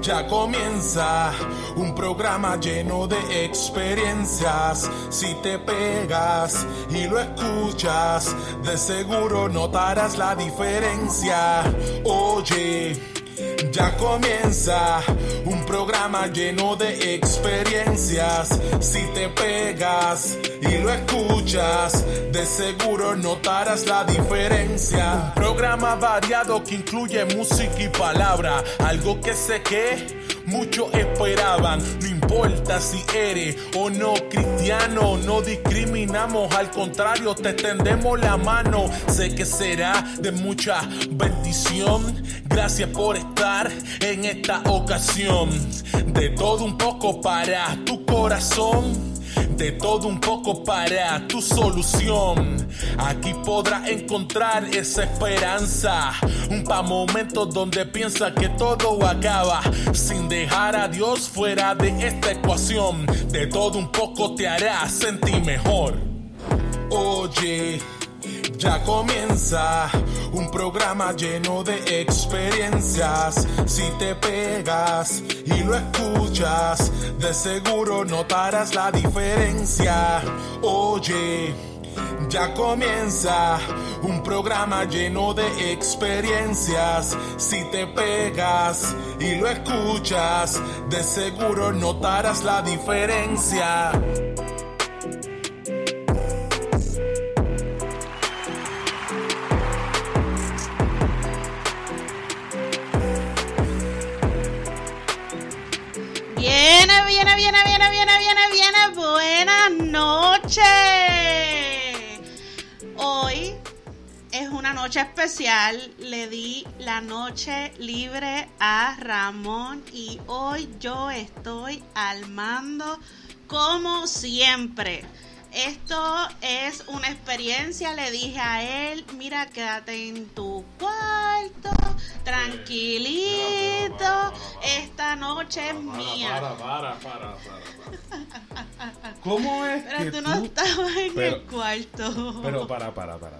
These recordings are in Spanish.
ya comienza un programa lleno de experiencias. Si te pegas y lo escuchas, de seguro notarás la diferencia. Oye. Ya comienza un programa lleno de experiencias. Si te pegas y lo escuchas, de seguro notarás la diferencia. Un programa variado que incluye música y palabra. Algo que sé que muchos esperaban. Si eres o no cristiano, no discriminamos, al contrario, te tendemos la mano. Sé que será de mucha bendición. Gracias por estar en esta ocasión. De todo un poco para tu corazón. De todo un poco para tu solución. Aquí podrás encontrar esa esperanza. Un pa' momentos donde piensa que todo acaba. Sin dejar a Dios fuera de esta ecuación. De todo un poco te hará sentir mejor. Oye. Ya comienza un programa lleno de experiencias. Si te pegas y lo escuchas, de seguro notarás la diferencia. Oye, ya comienza un programa lleno de experiencias. Si te pegas y lo escuchas, de seguro notarás la diferencia. Viene, viene. Buenas noches. Hoy es una noche especial. Le di la noche libre a Ramón y hoy yo estoy al mando como siempre. Esto es una experiencia, le dije a él, mira, quédate en tu cuarto, tranquilito, esta noche es mía. Para, para, para, para, para. ¿Cómo es Pero que tú no estabas en Pero- el cuarto. Pero para, para, para.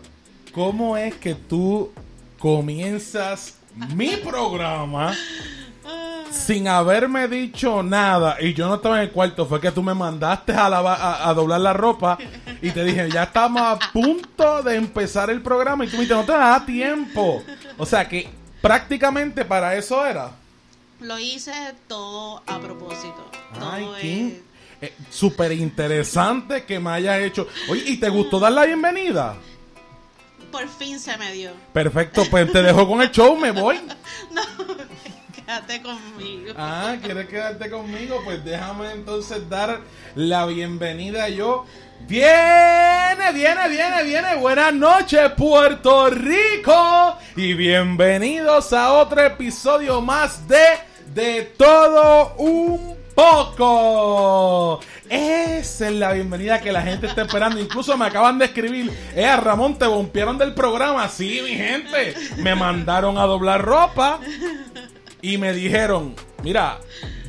¿Cómo es que tú comienzas mi programa sin haberme dicho nada y yo no estaba en el cuarto? Fue que tú me mandaste a, lava- a, a doblar la ropa y te dije, ya estamos a punto de empezar el programa y tú me dijiste, no te da tiempo. O sea que prácticamente para eso era. Lo hice todo a propósito. Todo Ay, es- Kim. Eh, Súper interesante que me hayas hecho. Oye, ¿y te gustó dar la bienvenida? Por fin se me dio. Perfecto, pues te dejo con el show, me voy. No, quédate conmigo. Ah, ¿quieres quedarte conmigo? Pues déjame entonces dar la bienvenida yo. Viene, viene, viene, viene. Buenas noches, Puerto Rico. Y bienvenidos a otro episodio más de De Todo Un Poco. Esa es la bienvenida que la gente está esperando. Incluso me acaban de escribir, eh, Ramón, te bompearon del programa. Sí, mi gente. Me mandaron a doblar ropa y me dijeron, mira,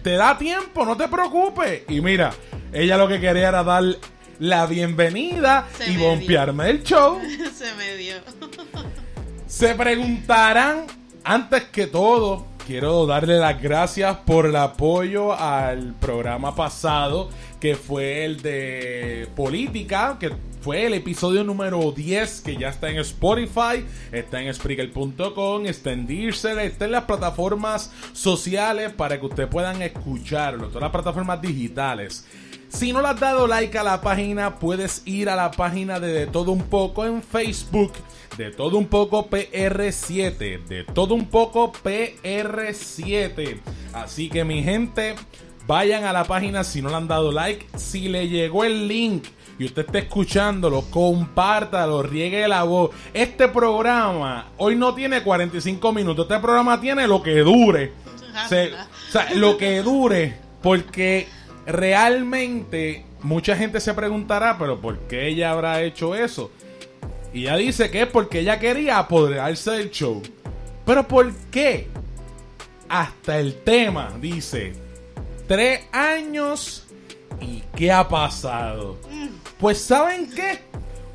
te da tiempo, no te preocupes. Y mira, ella lo que quería era dar la bienvenida Se y me bompearme el show. se me dio. Se preguntarán antes que todo, quiero darle las gracias por el apoyo al programa pasado, que fue el de política, que fue el episodio número 10, que ya está en Spotify, está en Spreaker.com, está en Deezer, está en las plataformas sociales para que ustedes puedan escucharlo, todas las plataformas digitales. Si no le has dado like a la página, puedes ir a la página de De Todo Un Poco en Facebook. De Todo Un Poco PR7. De Todo Un Poco PR7. Así que mi gente, vayan a la página si no le han dado like. Si le llegó el link y usted está escuchándolo, compártalo, riegue la voz. Este programa hoy no tiene 45 minutos. Este programa tiene lo que dure. Se- o sea, lo que dure. Porque realmente mucha gente se preguntará, pero ¿por qué ella habrá hecho eso? Y ella dice que es porque ella quería apoderarse del show. Pero ¿por qué? Hasta el tema dice, tres años y ¿qué ha pasado? Pues ¿saben qué?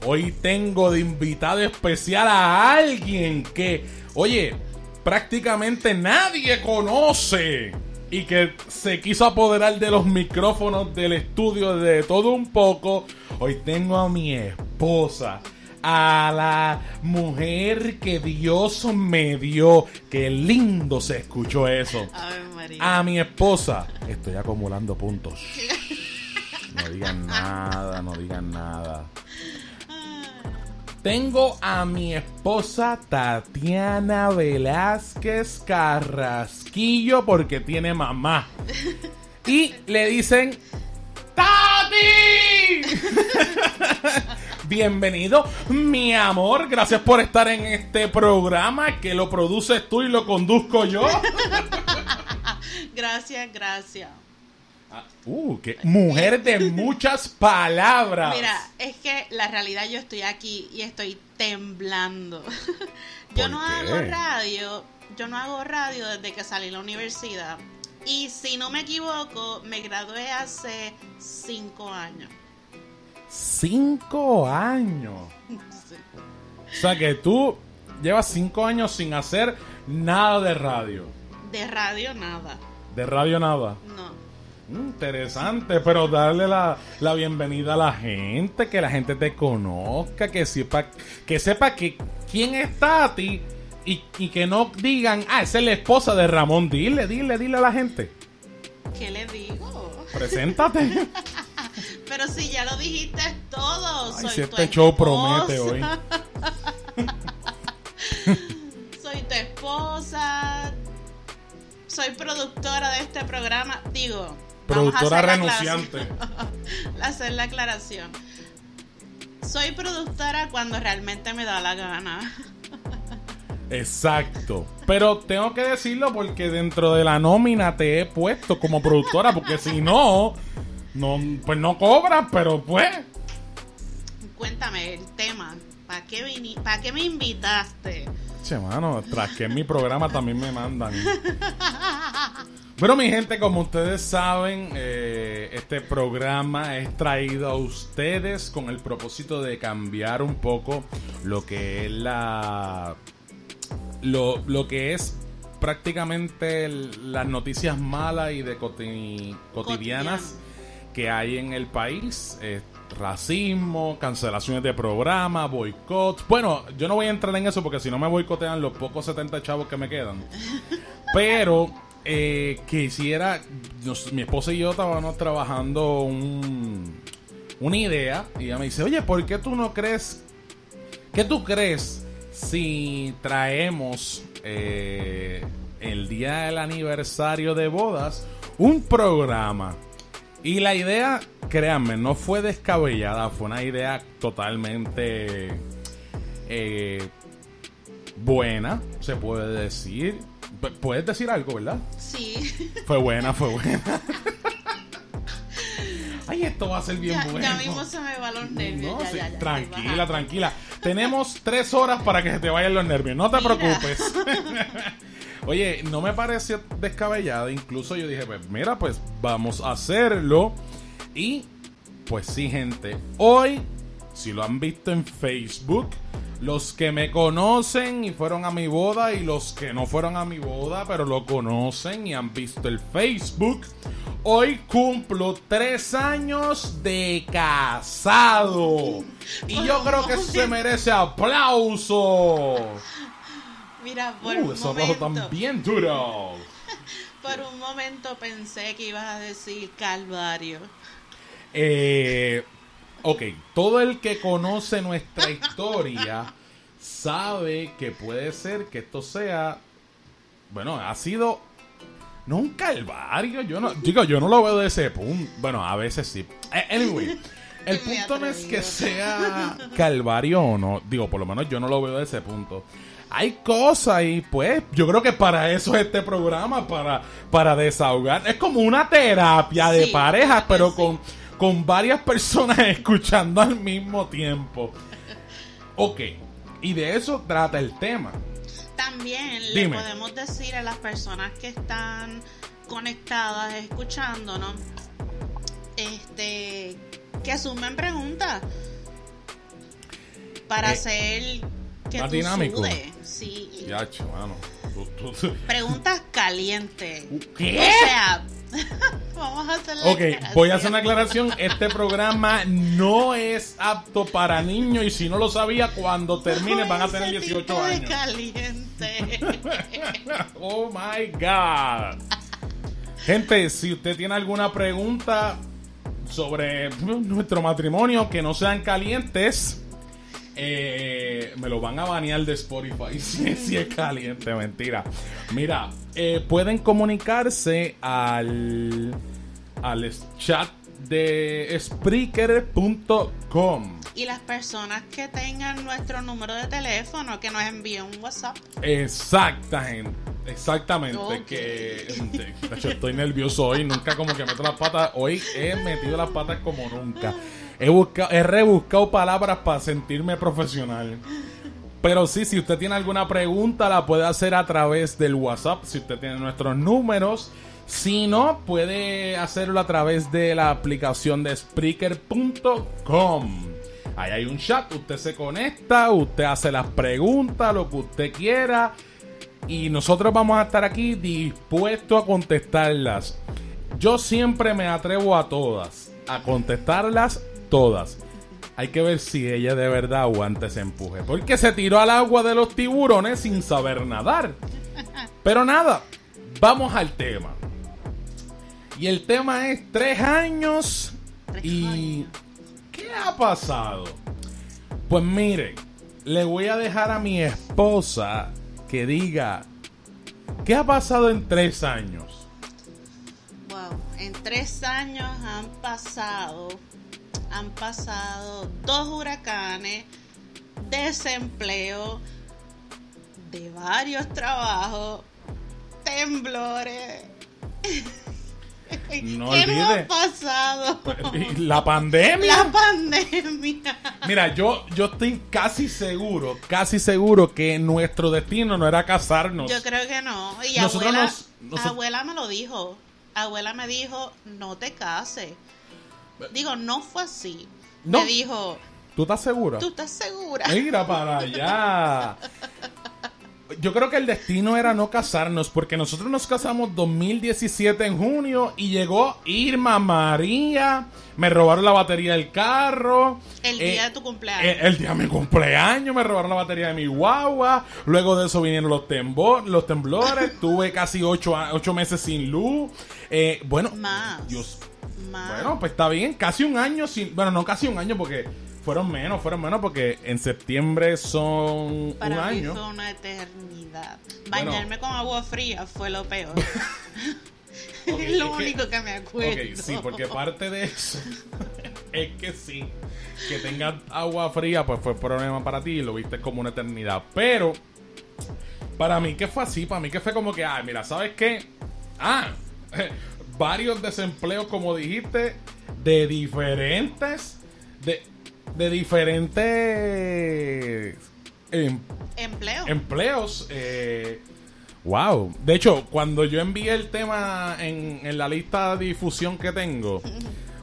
Hoy tengo de invitado especial a alguien que, oye, prácticamente nadie conoce y que se quiso apoderar de los micrófonos del estudio de todo un poco. Hoy tengo a mi esposa, a la mujer que Dios me dio. Qué lindo se escuchó eso. A mi esposa. Estoy acumulando puntos. No digan nada, no digan nada. Tengo a mi esposa Tatiana Velázquez Carrasquillo porque tiene mamá. Y le dicen ¡Tati! Bienvenido, mi amor. Gracias por estar en este programa que lo produces tú y lo conduzco yo. Gracias, gracias. Uh, qué mujer de muchas palabras. Mira, es que la realidad yo estoy aquí y estoy temblando. yo ¿Por no qué? hago radio, yo no hago radio desde que salí de la universidad. Y si no me equivoco, me gradué hace cinco años. Cinco años. Sí. O sea que tú llevas cinco años sin hacer nada de radio. De radio nada, De radio nada. no. Interesante, pero darle la, la bienvenida a la gente, que la gente te conozca, que sepa que, sepa que quién es Tati y, y que no digan, ah, esa es la esposa de Ramón. Dile, dile, dile a la gente. ¿Qué le digo? Preséntate. Pero si ya lo dijiste todo, Ay, soy si tu este show esposa. promete hoy. soy tu esposa, soy productora de este programa. Digo, Productora la renunciante. hacer la aclaración. Soy productora cuando realmente me da la gana. Exacto. Pero tengo que decirlo porque dentro de la nómina te he puesto como productora, porque si no, no pues no cobras, pero pues. Cuéntame el tema. ¿Para qué, vini- ¿Para qué me invitaste? Che, mano, tras que en mi programa también me mandan. Pero mi gente, como ustedes saben, eh, este programa es traído a ustedes con el propósito de cambiar un poco lo que es la... Lo, lo que es prácticamente el- las noticias malas y de coti- cotidianas Cotidiano. que hay en el país. eh, racismo, cancelaciones de programas, boicots. Bueno, yo no voy a entrar en eso porque si no me boicotean los pocos 70 chavos que me quedan. Pero eh, quisiera, nos- mi esposa y yo estábamos trabajando un, una idea y ella me dice, oye, ¿por qué tú no crees, qué tú crees si traemos eh, el día del aniversario de bodas un programa? Y la idea, créanme, no fue descabellada, fue una idea totalmente eh, buena, se puede decir. Pu- Puedes decir algo, ¿verdad? Sí. Fue buena, fue buena. Ay, esto va a ser bien ya, bueno. ya mismo se me van los nervios. No, ya, sí, ya, ya, tranquila, tranquila. Tenemos tres horas para que se te vayan los nervios. No te Mira. preocupes. Oye, no me pareció descabellada. Incluso yo dije, pues mira, pues vamos a hacerlo. Y pues sí, gente. Hoy, si lo han visto en Facebook, los que me conocen y fueron a mi boda y los que no fueron a mi boda pero lo conocen y han visto el Facebook. Hoy cumplo tres años de casado. Y yo creo que se merece aplauso. Mira, por Uh, un aplausos momento, están bien duros. por un momento pensé que ibas a decir Calvario. Eh, ok, todo el que conoce nuestra historia sabe que puede ser que esto sea, bueno, ha sido no un calvario, yo no, digo, yo no lo veo de ese punto, bueno, a veces sí. Eh, Anyway, el punto no es que sea calvario o no, digo, por lo menos yo no lo veo de ese punto. Hay cosas y pues yo creo que para eso es este programa, para, para desahogar. Es como una terapia de Sí, parejas, pero sí. con, con varias personas escuchando al mismo tiempo. Ok, y de eso trata el tema. También Dime. le podemos decir a las personas que están conectadas, escuchándonos, este, que asumen preguntas para Eh, hacer que más tú dinámico. sudes. Sí, Ya, mano. tú- tú- tú- preguntas calientes. ¿Qué? O sea, vamos a hacer la Ok, voy a hacer una aclaración. Este programa no es apto para niños y si no lo sabía, cuando termine van a tener Ese 18 tipo de años. caliente. Oh my god. Gente, si usted tiene alguna pregunta sobre nuestro matrimonio que no sean calientes, eh, me lo van a banear de Spotify si, si es caliente, mentira. Mira, eh, pueden comunicarse al, al chat de Spreaker.com. y las personas que tengan nuestro número de teléfono, que nos envíen un WhatsApp. Exactamente. Exactamente, que estoy nervioso hoy, nunca como que meto las patas, hoy he metido las patas como nunca. He buscado, he rebuscado palabras para sentirme profesional. Pero sí, si usted tiene alguna pregunta, la puede hacer a través del WhatsApp, si usted tiene nuestros números. Si no, puede hacerlo a través de la aplicación de Spreaker.com. Ahí hay un chat, usted se conecta, usted hace las preguntas, lo que usted quiera. Y nosotros vamos a estar aquí dispuestos a contestarlas. Yo siempre me atrevo a todas, a contestarlas todas. Hay que ver si ella de verdad aguanta ese empuje. Porque se tiró al agua de los tiburones sin saber nadar. Pero nada, vamos al tema. Y el tema es tres años Tres y... ¿Qué ha pasado? Pues mire, le voy a dejar a mi esposa que diga, ¿qué ha pasado en tres años? Wow, en tres años han pasado, han pasado dos huracanes, desempleo, de varios trabajos, temblores. No ¿Qué nos olvide. ha pasado? ¿Y ¿La pandemia? La pandemia. Mira, yo, yo estoy casi seguro, casi seguro que nuestro destino no era casarnos. Yo creo que no. Y Nosotros abuela, nos- nosotros- abuela me lo dijo. Abuela me dijo, no te cases. Digo, no fue así. No. Me dijo, ¿Tú estás segura? ¿tú estás segura? Mira para allá. Yo creo que el destino era no casarnos porque nosotros nos casamos 2017 en junio y llegó Irma María, me robaron la batería del carro. El eh, día de tu cumpleaños. eh, el día de mi cumpleaños me robaron la batería de mi guagua. Luego de eso vinieron los, tembo- los temblores. Tuve casi ocho, ocho meses sin luz. Eh, bueno, Más. Dios, Más. bueno, pues está bien. Casi un año sin. Bueno, no casi un año porque fueron menos, fueron menos porque en septiembre son Para un mí año. fue una eternidad. Bueno. Bañarme con agua fría fue lo peor. Es lo que- único que me acuerdo. Ok, sí, porque parte de eso es que sí. Que tengas agua fría, pues fue problema para ti y lo viste como una eternidad. Pero, para mí que fue así, para mí que fue como que, ah, mira, ¿sabes qué? Ah, varios desempleos, como dijiste, de diferentes, de, de diferentes em, Empleo. empleos. Eh, wow. De hecho, cuando yo envié el tema en, en la lista de difusión que tengo.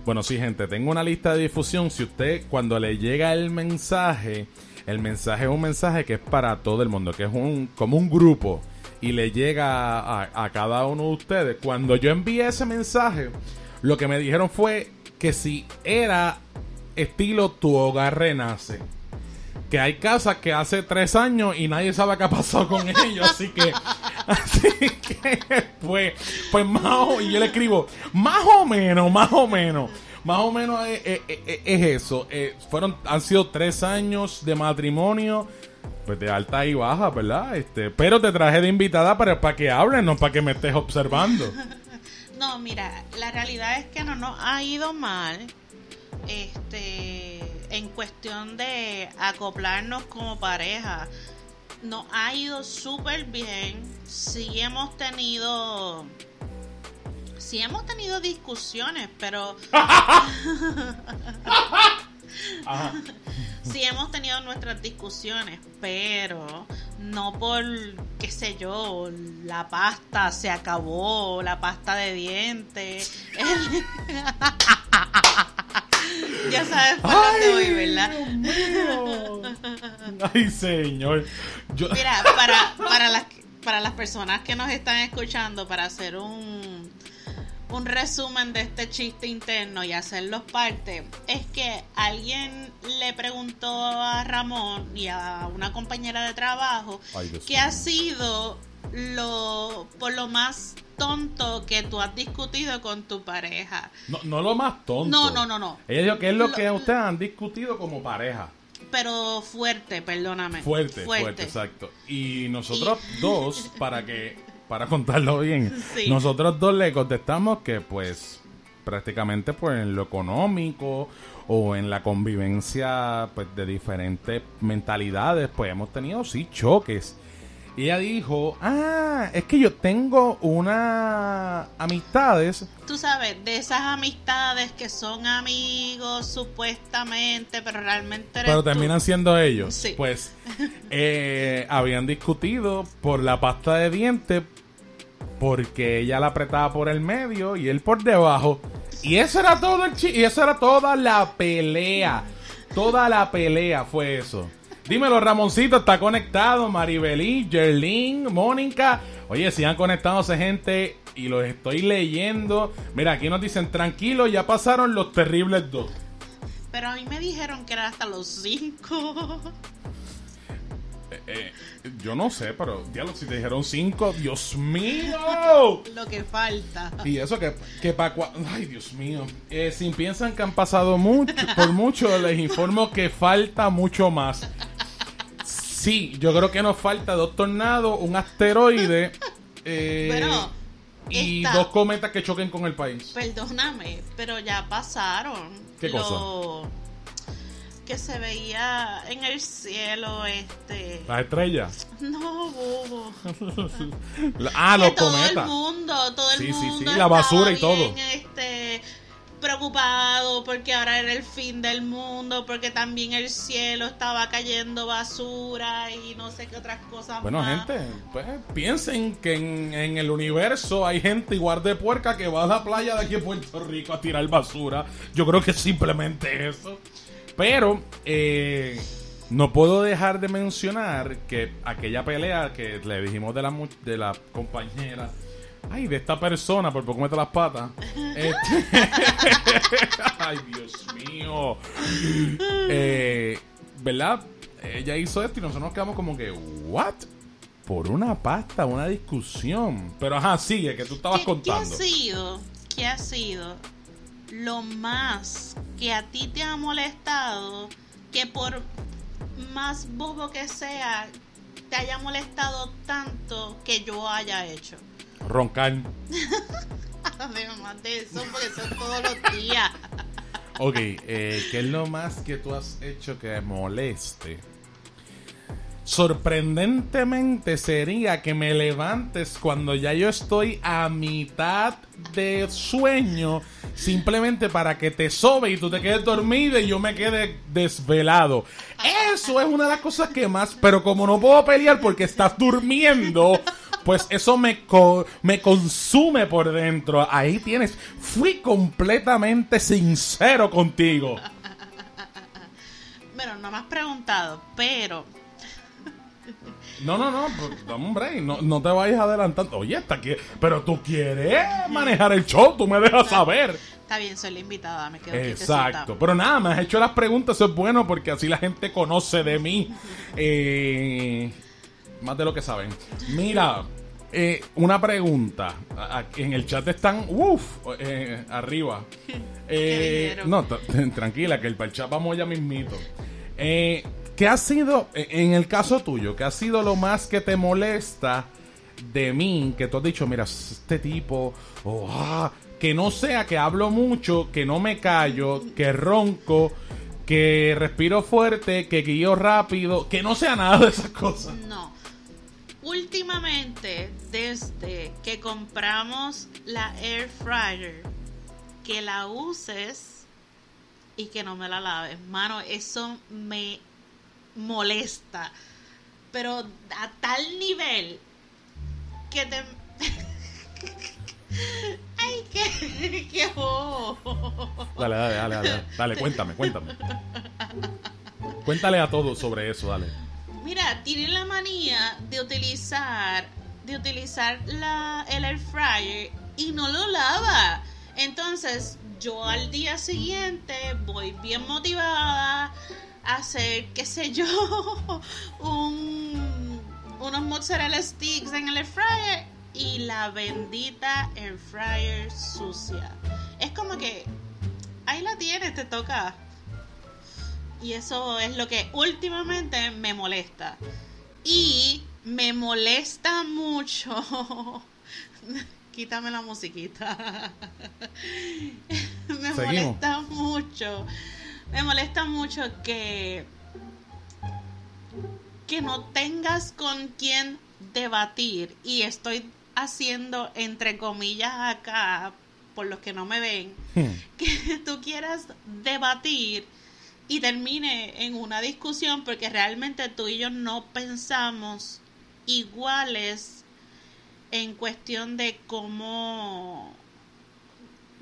Bueno, sí, gente, tengo una lista de difusión. Si usted, cuando le llega el mensaje, el mensaje es un mensaje que es para todo el mundo, que es un como un grupo y le llega a, a cada uno de ustedes. Cuando yo envié ese mensaje, lo que me dijeron fue que si era estilo tu hogar renace. Que hay casas que hace tres años y nadie sabe qué ha pasado con ellos. Así que, así que, pues, pues más o, y yo le escribo, más o menos, más o menos. Más o menos es, es- es- es eso. Eh, fueron, han sido tres años de matrimonio. Pues de alta y baja, ¿verdad? Este, pero te traje de invitada para, para que hablen, no para que me estés observando. No, mira, la realidad es que no nos ha ido mal. Este, en cuestión de acoplarnos como pareja, nos ha ido súper bien. Sí hemos tenido, sí hemos tenido discusiones, pero sí hemos tenido nuestras discusiones, pero no por, qué sé yo, la pasta se acabó, la pasta de dientes. ya sabes por dónde voy, ¿verdad? Ay, señor. Yo, Mira, para, para, las, para las personas que nos están escuchando, para hacer un, un resumen de este chiste interno y hacerlos parte, es que alguien le preguntó a Ramón y a una compañera de trabajo Ay, mío. ha sido lo por lo más tonto que tú has discutido con tu pareja. no, no lo más tonto. No, no, no, no. Ella dijo que es lo Lo- que ustedes han discutido como pareja. Pero fuerte, perdóname. Fuerte, fuerte, exacto. Y nosotros dos, para que, para contarlo bien, Sí. nosotros dos le contestamos que pues prácticamente pues en lo económico o en la convivencia pues de diferentes mentalidades pues hemos tenido sí choques. Y ella dijo, ah, es que yo tengo unas amistades Tú sabes, de esas amistades que son amigos supuestamente, pero realmente eres Pero tú. terminan siendo ellos. Sí. Pues eh, habían discutido por la pasta de dientes porque ella la apretaba por el medio y él por debajo. Y eso era todo el chi y eso era toda la pelea. Toda la pelea fue eso. Dímelo, Ramoncito, está conectado. Maribelí, Jerlín, Mónica. Oye, sigan conectándose, gente. Y los estoy leyendo. Mira, aquí nos dicen, tranquilo, ya pasaron los terribles dos. Pero a mí me dijeron que era hasta los cinco. Eh, yo no sé, pero diablo, si te dijeron cinco, Dios mío. Lo que falta. Y eso que, que para Ay, Dios mío. Eh, si piensan que han pasado mucho, por mucho, les informo que falta mucho más. Sí, yo creo que nos falta dos tornados, un asteroide eh, Bueno, y esta- dos cometas que choquen con el país. Perdóname, pero ya pasaron. ¿Qué cosa? Que se veía en el cielo, este. Las estrellas. No, bobo. ah, los todo cometas. el mundo, todo el Sí, sí, sí, mundo la basura y todo. Este, preocupado porque ahora era el fin del mundo, porque también el cielo estaba cayendo basura y no sé qué otras cosas Bueno, más. gente, pues piensen que en, en el universo hay gente igual de puerca que va a la playa de aquí en Puerto Rico a tirar basura. Yo creo que simplemente eso. Pero eh, no puedo dejar de mencionar que aquella pelea que le dijimos de la, de la compañera. Ay, de esta persona, por poco mete las patas. Este- Ay, Dios mío. Eh, ¿Verdad? Ella hizo esto y nosotros nos quedamos como que, ¿what? Por una pasta, una discusión. Pero ajá, sigue, que tú estabas ¿Qué, qué ha contando. sido? ¿Qué ha sido lo más que a ti te ha molestado que por más bobo que sea te haya molestado tanto que yo haya hecho? Roncar. Además de eso, porque son todos los días. Ok, eh, ¿qué es lo más que tú has hecho que moleste? Sorprendentemente sería que me levantes cuando ya yo estoy a mitad de sueño, simplemente para que te sobe y tú te quedes dormido y yo me quede desvelado. Eso es una de las cosas que más, pero como no puedo pelear porque estás durmiendo, pues eso me, co- me consume por dentro. Ahí tienes, fui completamente sincero contigo. Pero no me has preguntado, pero No, no, no, pues, dame un break, no, no te vayas adelantando. Oye, está aquí, pero tú quieres manejar el show, tú me dejas saber. está bien, soy la invitada, me quedo Exacto, pero nada, me has hecho las preguntas, eso es bueno porque así la gente conoce de mí. Eh, más de lo que saben. Mira, eh, una pregunta. En el chat están, uff, arriba. Eh, no, tranquila, que el para el chat vamos ya mismito. Eh, ¿Qué ha sido, eh, en el caso tuyo, qué ha sido lo más que te molesta de mí? Que tú has dicho, mira, este tipo, oh, ah, que no sea que hablo mucho, que no me callo, que ronco, que respiro fuerte, que guío rápido, que no sea nada de esas cosas. No. Últimamente, desde que compramos la air fryer, que la uses y que no me la laves. Mano, eso me molesta. Pero a tal nivel que te... Ay, qué... qué oh. Dale, dale, dale, dale, dale, cuéntame, cuéntame. Cuéntale a todos sobre eso, dale. Mira, tienen la manía de utilizar de utilizar la el air fryer y no lo lava. Entonces, yo al día siguiente voy bien motivada a hacer, qué sé yo, un, unos mozzarella sticks en el air fryer y la bendita air fryer sucia. Es como que ahí la tienes, te toca. Y eso es lo que últimamente me molesta. Y me molesta mucho. Quítame la musiquita. me Seguimos. molesta mucho. Me molesta mucho que que no tengas con quien debatir y estoy haciendo entre comillas acá por los que no me ven que tú quieras debatir y termine en una discusión porque realmente tú y yo no pensamos iguales en cuestión de cómo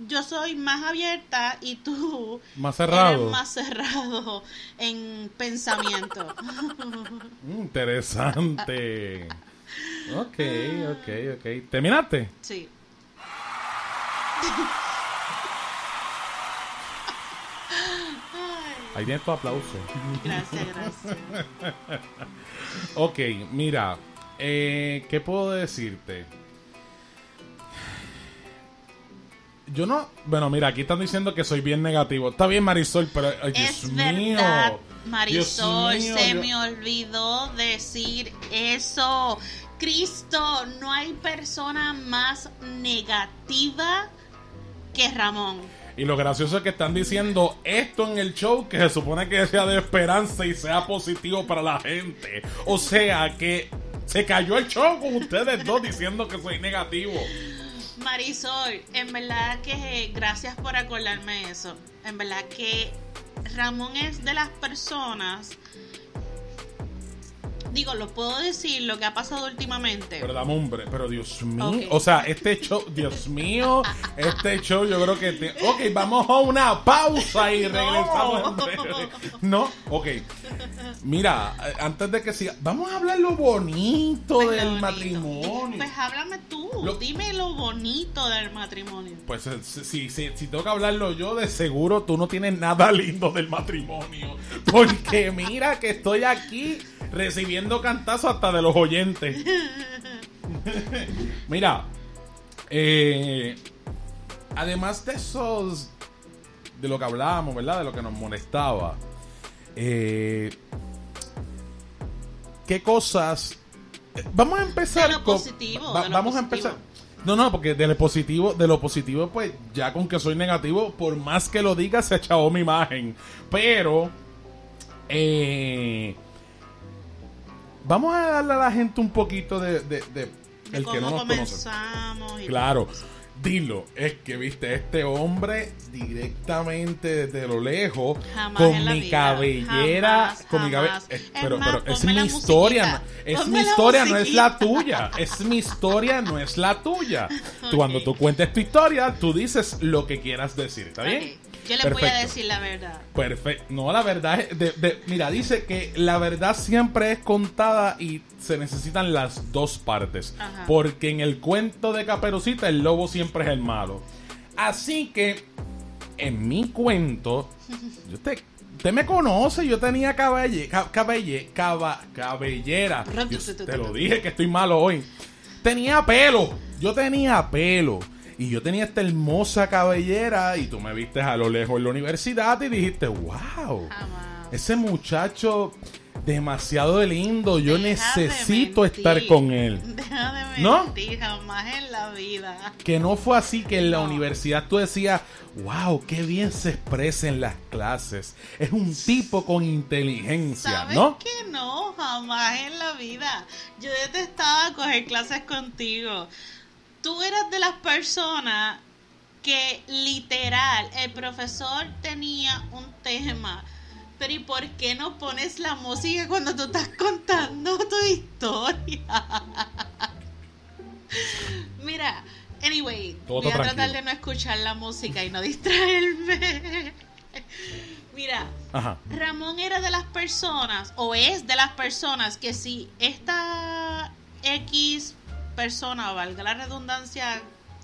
yo soy más abierta y tú Más cerrado. eres más cerrado en pensamiento. Interesante. Ok, ok, ok. ¿Terminaste? sí. Ahí tienes tu aplauso. Gracias, gracias. Ok, mira, eh, ¿qué puedo decirte? Yo no, bueno, mira, aquí están diciendo que soy bien negativo. Está bien, Marisol, pero ay, Dios mío. Marisol, Dios mío, se yo- me olvidó decir eso. Cristo, no hay persona más negativa que Ramón. Y lo gracioso es que están diciendo esto en el show que se supone que sea de esperanza y sea positivo para la gente. O sea que se cayó el show con ustedes dos diciendo que soy negativo. Marisol, en verdad que gracias por acordarme eso. En verdad que Ramón es de las personas. Digo, lo puedo decir lo que ha pasado últimamente. Pero dame un bre- pero Dios mío. Ok. O sea, este show, Dios mío, este show yo creo que... te- ok, vamos a una pausa y regresamos en breve. No, ok. Mira, eh, antes de que siga, vamos a hablar lo bonito Pues lo del bonito. matrimonio. Pues háblame tú, Lo- dime lo bonito del matrimonio. Pues eh, si, si, si tengo que hablarlo yo, de seguro tú no tienes nada lindo del matrimonio. Porque mira que estoy aquí recibiendo cantazos hasta de los oyentes. mira, eh, además de esos, de lo que hablábamos, ¿verdad? De lo que nos molestaba. eh, ¿Qué cosas? Vamos a empezar De lo con- positivo, va- de lo vamos a empezar. No, no, porque de lo positivo, de lo positivo, pues ya con que soy negativo, por más que lo diga, se echó mi imagen. Pero, eh, vamos a darle a la gente un poquito de, de- de- De el cómo que no nos conoce. comenzamos. y Claro, dilo, es que viste este hombre directamente desde lo lejos Jamás con mi vida, cabellera, jamás, con mi cabellera, es- pero, más, pero es mi historia, es ponme mi historia, no es la tuya, es mi historia, no es la tuya. Cuando tú cuentes tu historia, tú dices lo que quieras decir, ¿está bien? Yo le voy a decir la verdad. Perfecto. No, la verdad es. de- de- mira, dice que la verdad siempre es contada y se necesitan las dos partes. Ajá. Porque en el cuento de Caperucita el lobo siempre es el malo. Así que, en mi cuento, yo te, usted me conoce, yo tenía caballe, ca- caballe- caba- cabellera. Te lo dije que estoy malo hoy. Tenía pelo, yo tenía pelo. Y yo tenía esta hermosa cabellera y tú me viste a lo lejos en la universidad y dijiste, wow, ese muchacho demasiado lindo, yo Deja necesito estar con él. Deja de ¿No? mentir, jamás en la vida. Que no fue así que en la No. universidad tú decías, wow, qué bien se expresa en las clases. Es un tipo con inteligencia, ¿Sabes ¿no? que no? Jamás en la vida. Yo detestaba coger clases contigo. Tú eras de las personas que literal el profesor tenía un tema. Pero ¿y por qué no pones la música cuando tú estás contando tu historia? Mira, anyway, Todo voy a tratar de no escuchar la música y no distraerme. Mira, Ajá. Ramón era de las personas, o es de las personas, que si esta X persona, valga la redundancia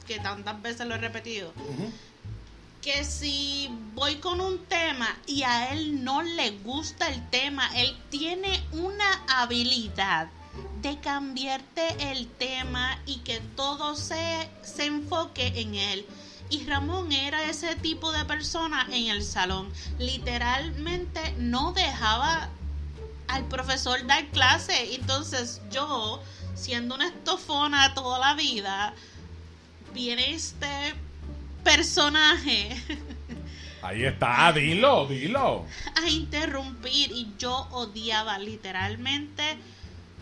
que tantas veces lo he repetido, que si voy con un tema y a él no le gusta el tema, él tiene una habilidad de cambiarte el tema y que todo se, se enfoque en él. Y Ramón era ese tipo de persona en el salón. Literalmente no dejaba al profesor dar clase. Entonces yo, siendo una estofona toda la vida, viene este personaje Ahí está, dilo, dilo. a interrumpir y yo odiaba literalmente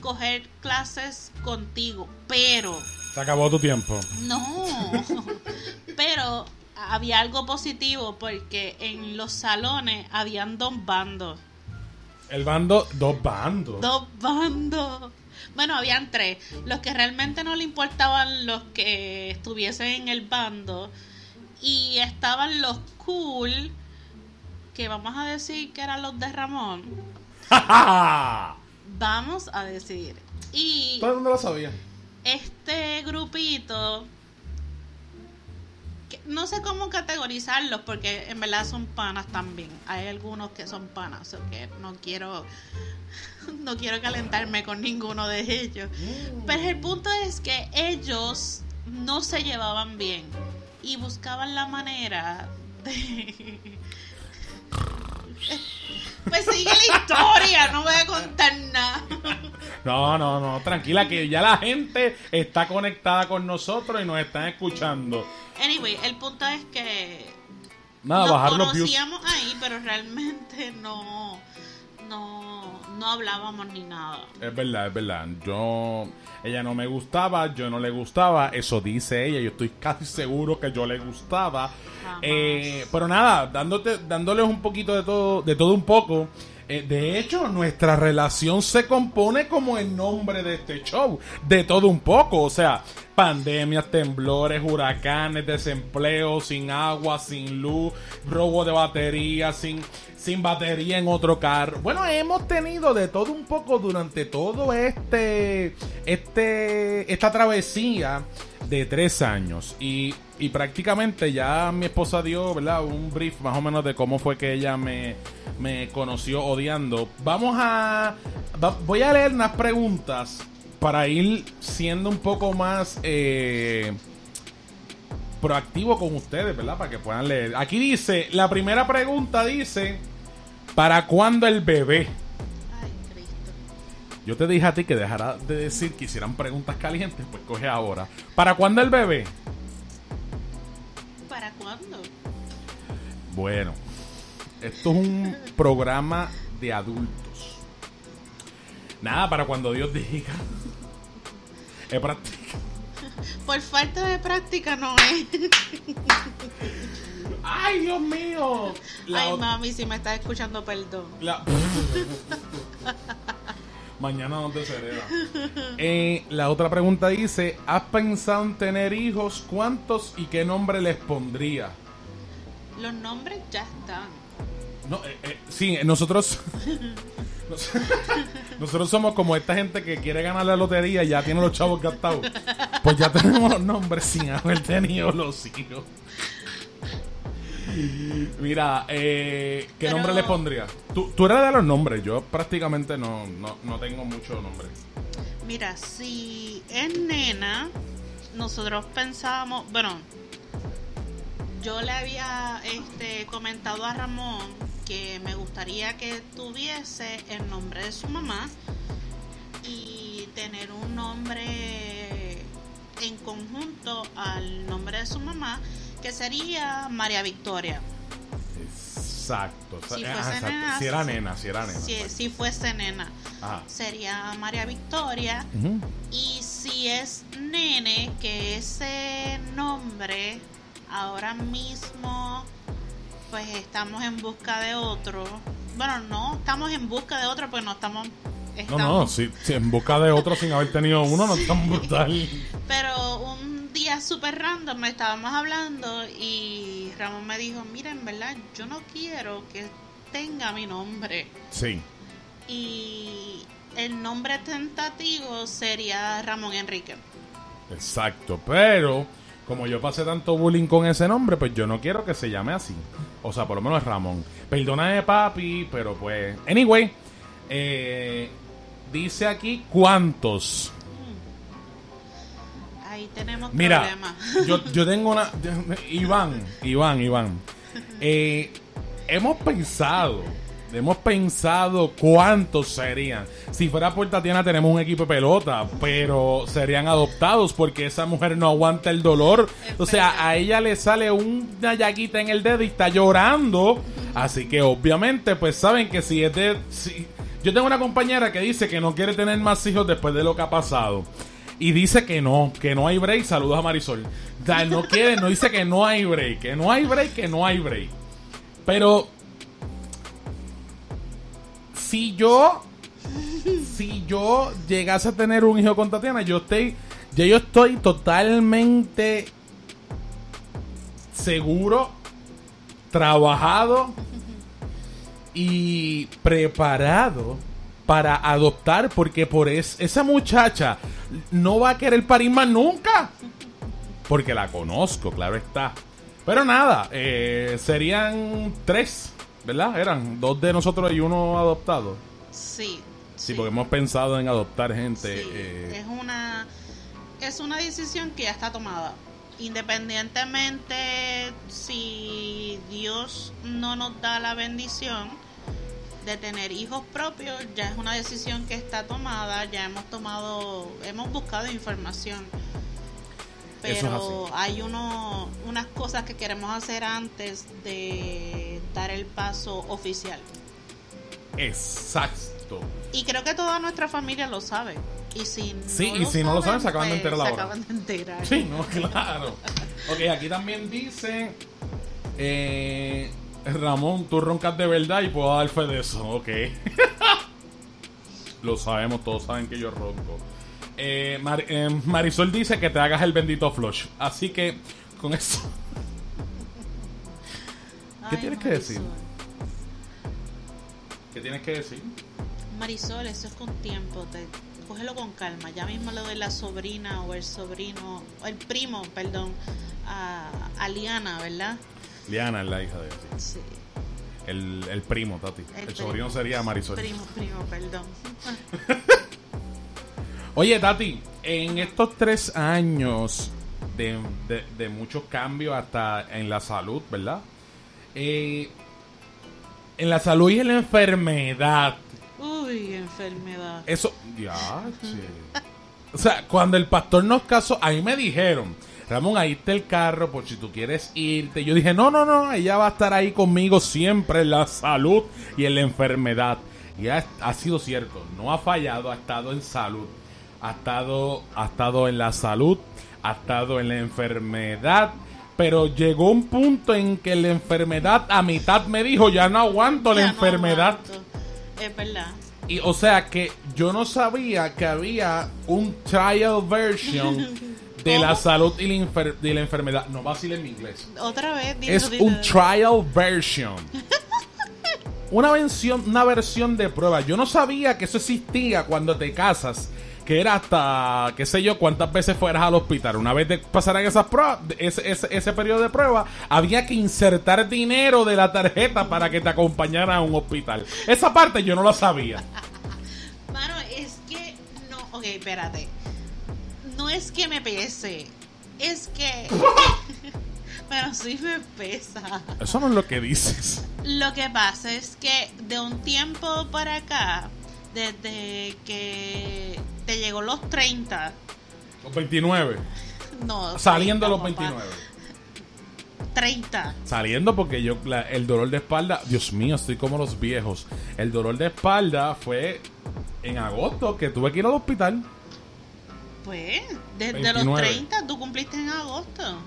coger clases contigo, pero Se acabó tu tiempo. no, pero había algo positivo porque en los salones habían dos bandos, El bando, dos bandos. dos bandos. Bueno, habían tres. Los que realmente no le importaban los que estuviesen en el bando. Y estaban los cool, que vamos a decir que eran los de Ramón. Vamos a decir. Y Todo el mundo lo sabía. este grupito, no sé cómo categorizarlos porque en verdad son panas también. Hay algunos que son panas, o que no quiero no quiero calentarme con ninguno de ellos. Pero el punto es que ellos no se llevaban bien y buscaban la manera de Pues sigue la historia, no voy a contar nada. No, no, no, tranquila, que ya la gente está conectada con nosotros y nos están escuchando. Anyway, el punto es que Nada, nos bajar los views. conocíamos ahí, pero realmente no, no, no hablábamos ni nada. Es verdad, es verdad. Yo, ella no me gustaba, yo no le gustaba. Eso dice ella. Yo estoy casi seguro que yo le gustaba. Eh, pero nada, dándote, dándoles un poquito de todo, de todo un poco. Eh, de hecho, nuestra relación se compone como el nombre de este show, de todo un poco, o sea, pandemias, temblores, huracanes, desempleo, sin agua, sin luz, robo de batería, sin, sin batería en otro carro. Bueno, hemos tenido de todo un poco durante todo este, este, esta travesía de tres años y, y prácticamente ya mi esposa dio un brief más o menos de cómo fue que ella me, me conoció odiando. Vamos a... voy a leer unas preguntas para ir siendo un poco más eh, proactivo con ustedes, ¿verdad? Para que puedan leer. Aquí dice, la primera pregunta dice, ¿para cuándo el bebé? Yo te dije a ti que dejara de decir que hicieran preguntas calientes, pues coge ahora. ¿Para cuándo el bebé? ¿Para cuándo? Bueno, esto es un programa de adultos. Nada, para cuando Dios diga. Es práctica. Por falta de práctica no es. ¡Ay, Dios mío! La Ay, mami, si me estás escuchando, perdón. la- Mañana no te celebra. Eh, la otra pregunta dice: ¿Has pensado en tener hijos? ¿Cuántos y qué nombre les pondría? Los nombres ya están. No, eh, eh, sí, nosotros. nos- nosotros somos como esta gente que quiere ganar la lotería y ya tiene los chavos gastados. Pues ya tenemos los nombres sin haber tenido los hijos. Mira, eh, ¿qué Pero- nombre le pondría? Tú, tú eres de los nombres, yo prácticamente no, no, no tengo mucho nombre. Mira, si es nena, nosotros pensábamos, bueno, yo le había este, comentado a Ramón que me gustaría que tuviese el nombre de su mamá y tener un nombre en conjunto al nombre de su mamá, que sería María Victoria. Exacto. Si Ah, fuese exacto. nena, Si era nena, si era nena. Si, si fuese nena, Ajá. sería María Victoria. Y si es nene, que ese nombre ahora mismo, pues estamos en busca de otro. Bueno, no estamos en busca de otro, pues no estamos. No, estamos no, si, si en busca de otro sin haber tenido uno no es tan brutal. Pero un día súper random estábamos hablando y Ramón me dijo: Mira, en verdad, yo no quiero que tenga mi nombre. Sí. Y el nombre tentativo sería Ramón Enrique. Exacto, pero como yo pasé tanto bullying con ese nombre, pues yo no quiero que se llame así. O sea, por lo menos Ramón. Perdóname, papi, pero pues. Anyway, eh, dice aquí cuántos. Tenemos Mira, problemas. yo, yo tengo una. Iván, Iván, Iván. Eh, hemos pensado. Hemos pensado cuántos serían. Si fuera por Tatiana tenemos un equipo de pelota, pero serían adoptados porque esa mujer no aguanta el dolor. Es O sea, verdad. a ella le sale una llaguita en el dedo y está llorando. Así que obviamente, pues saben que si es de... si- Yo tengo una compañera que dice que no quiere tener más hijos después de lo que ha pasado. Y dice que no, que no hay break. Saludos a Marisol. O no quiere, no dice que no hay break, que no hay break, que no hay break. Pero si yo si yo llegase a tener un hijo con Tatiana, yo estoy yo estoy totalmente seguro, trabajado y preparado para adoptar porque por es, esa muchacha no va a querer parir más nunca. Porque la conozco, claro está. Pero nada, eh, serían tres, ¿verdad? Eran dos de nosotros y uno adoptado. Sí. Sí, porque hemos pensado en adoptar gente. Sí, eh, es una es una decisión que ya está tomada. Independientemente si Dios no nos da la bendición de tener hijos propios, ya es una decisión que está tomada, ya hemos tomado, hemos buscado información. Es Pero hay uno, unas cosas que queremos hacer antes de dar el paso oficial. Exacto. Y creo que toda nuestra familia lo sabe. Y si Sí, no y si no lo saben, se acaban de pues, enterar se acaban de enterar. Sí, no, claro. Ok, aquí también dice. eh, Ramón, tú roncas de verdad y puedo dar fe de eso. Ok. Lo sabemos, todos saben que yo ronco. Eh, Mar- eh, Marisol dice que te hagas el bendito flush. Así que, con eso. ¿Qué Ay, tienes que decir? Marisol. ¿Qué tienes que decir? Marisol, eso es con tiempo. Te, cógelo con calma. Ya mismo le doy la sobrina o el sobrino, o el primo, perdón, a, a Liana, ¿verdad? Liana es la hija de ella. sí. Sí. El, el primo, Tati. El, primo. sobrino sería Marisol. Primo, primo, perdón. Oye, Tati, en estos tres años de, de- de muchos cambios hasta en la salud, ¿verdad? Eh, en la salud y en la enfermedad. Uy, enfermedad. Eso, ya, che. O sea, cuando el pastor nos casó, ahí me dijeron, Ramón, ahí está el carro por si tú quieres irte. Yo dije, no, no, no, ella va a estar ahí conmigo siempre en la salud y en la enfermedad. Y ha, ha sido cierto, no ha fallado, ha estado en salud. Ha estado, ha estado en la salud, ha estado en la enfermedad. Pero llegó un punto en que la enfermedad a mitad me dijo, ya no aguanto la no enfermedad. aguanto. Es verdad. Y o sea que yo no sabía que había un trial version de la salud y la, enfer- de la enfermedad. No vacilen mi inglés. Otra vez, dilo, Es dilo. un trial version. Una versión, una versión de prueba. Yo no sabía que eso existía cuando te casas. Que era hasta, qué sé yo, cuántas veces fueras al hospital. Una vez te pasaran esas pruebas, ese, ese, ese periodo de prueba, había que insertar dinero de la tarjeta para que te acompañara a un hospital. Esa parte yo no la sabía. Mano, es que no, ok, espérate. No es que me pese, es que. Pero sí me pesa. Eso no es lo que dices. Lo que pasa es que de un tiempo para acá, desde que te llegó los 30, Los 29. no. Saliendo 30, los papá, 29. 30. Saliendo porque yo la- el dolor de espalda, Dios mío, estoy como los viejos. El dolor de espalda fue en agosto que tuve que ir al hospital. Pues, desde 29. los 30, tú cumpliste en agosto.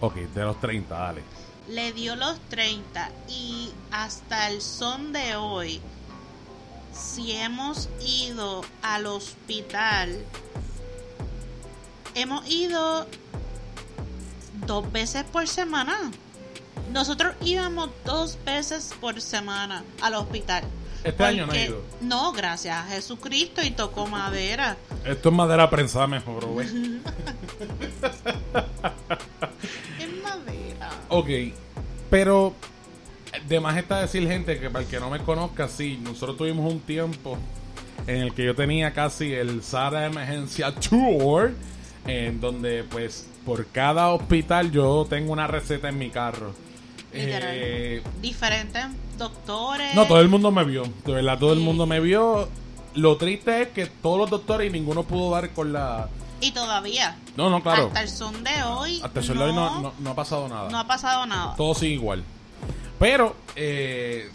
Ok, de los 30, dale. Le dio los 30 y hasta el son de hoy, si hemos ido al hospital, hemos ido dos veces por semana. Nosotros íbamos dos veces por semana al hospital. Este año no Porque- ido. No, gracias a Jesucristo y tocó madera. Esto es madera prensada mejor, güey. Es madera. Ok, pero de más está decir, gente, que para el que no me conozca, sí, nosotros tuvimos un tiempo en el que yo tenía casi el SARA Emergencia Tour, en donde, pues, por cada hospital yo tengo una receta en mi carro. Literal. Eh, Diferentes doctores. no, todo el mundo me vio, de verdad, todo el mundo me vio. Lo triste es que todos los doctores y ninguno pudo dar con la... Y todavía. No, no, claro. Hasta el son de hoy. Hasta el sol de hoy no, no- no ha pasado nada. no ha pasado nada. todo sigue igual. Pero eh,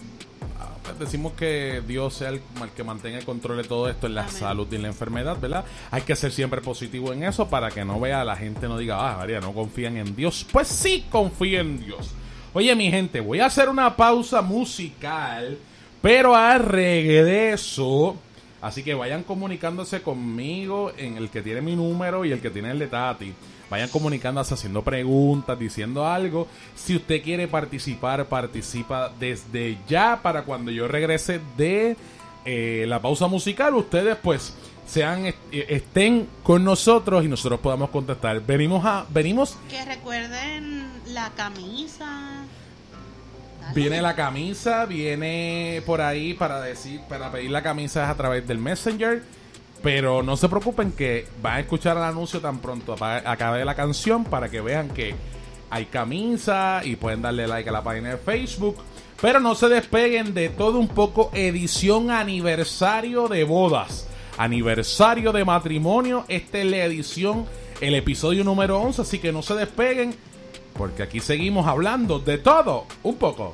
pues decimos que Dios sea el, el que mantenga el control de todo esto en la Amén. salud y en la enfermedad, ¿verdad? Hay que ser siempre positivo en eso para que no vea la gente no diga, ah, María, no confían en Dios. Pues sí confíen en Dios. Oye, mi gente, voy a hacer una pausa musical, pero a regreso. Así que vayan comunicándose conmigo en el que tiene mi número y el que tiene el de Tati. Vayan comunicándose, haciendo preguntas, diciendo algo. Si usted quiere participar, participa desde ya para cuando yo regrese de eh, la pausa musical. Ustedes pues sean est- estén con nosotros y nosotros podamos contestar. Venimos a venimos Que recuerden la camisa. Dale. Viene la camisa, viene por ahí para decir, para pedir la camisa a través del Messenger. Pero no se preocupen que van a escuchar el anuncio tan pronto acabe la canción para que vean que hay camisa y pueden darle like a la página de Facebook. Pero no se despeguen de todo un poco edición aniversario de bodas. Aniversario de matrimonio. Esta es la edición, el episodio número 11. Así que no se despeguen porque aquí seguimos hablando de todo un poco.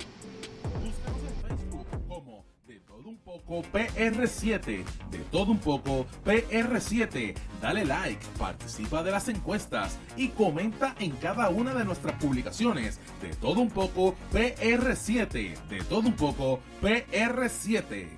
En Facebook como De Todo Un Poco PR7. De Todo Un Poco PR7. Dale like, participa de las encuestas y comenta en cada una de nuestras publicaciones. De Todo Un Poco PR7. De Todo Un Poco PR7.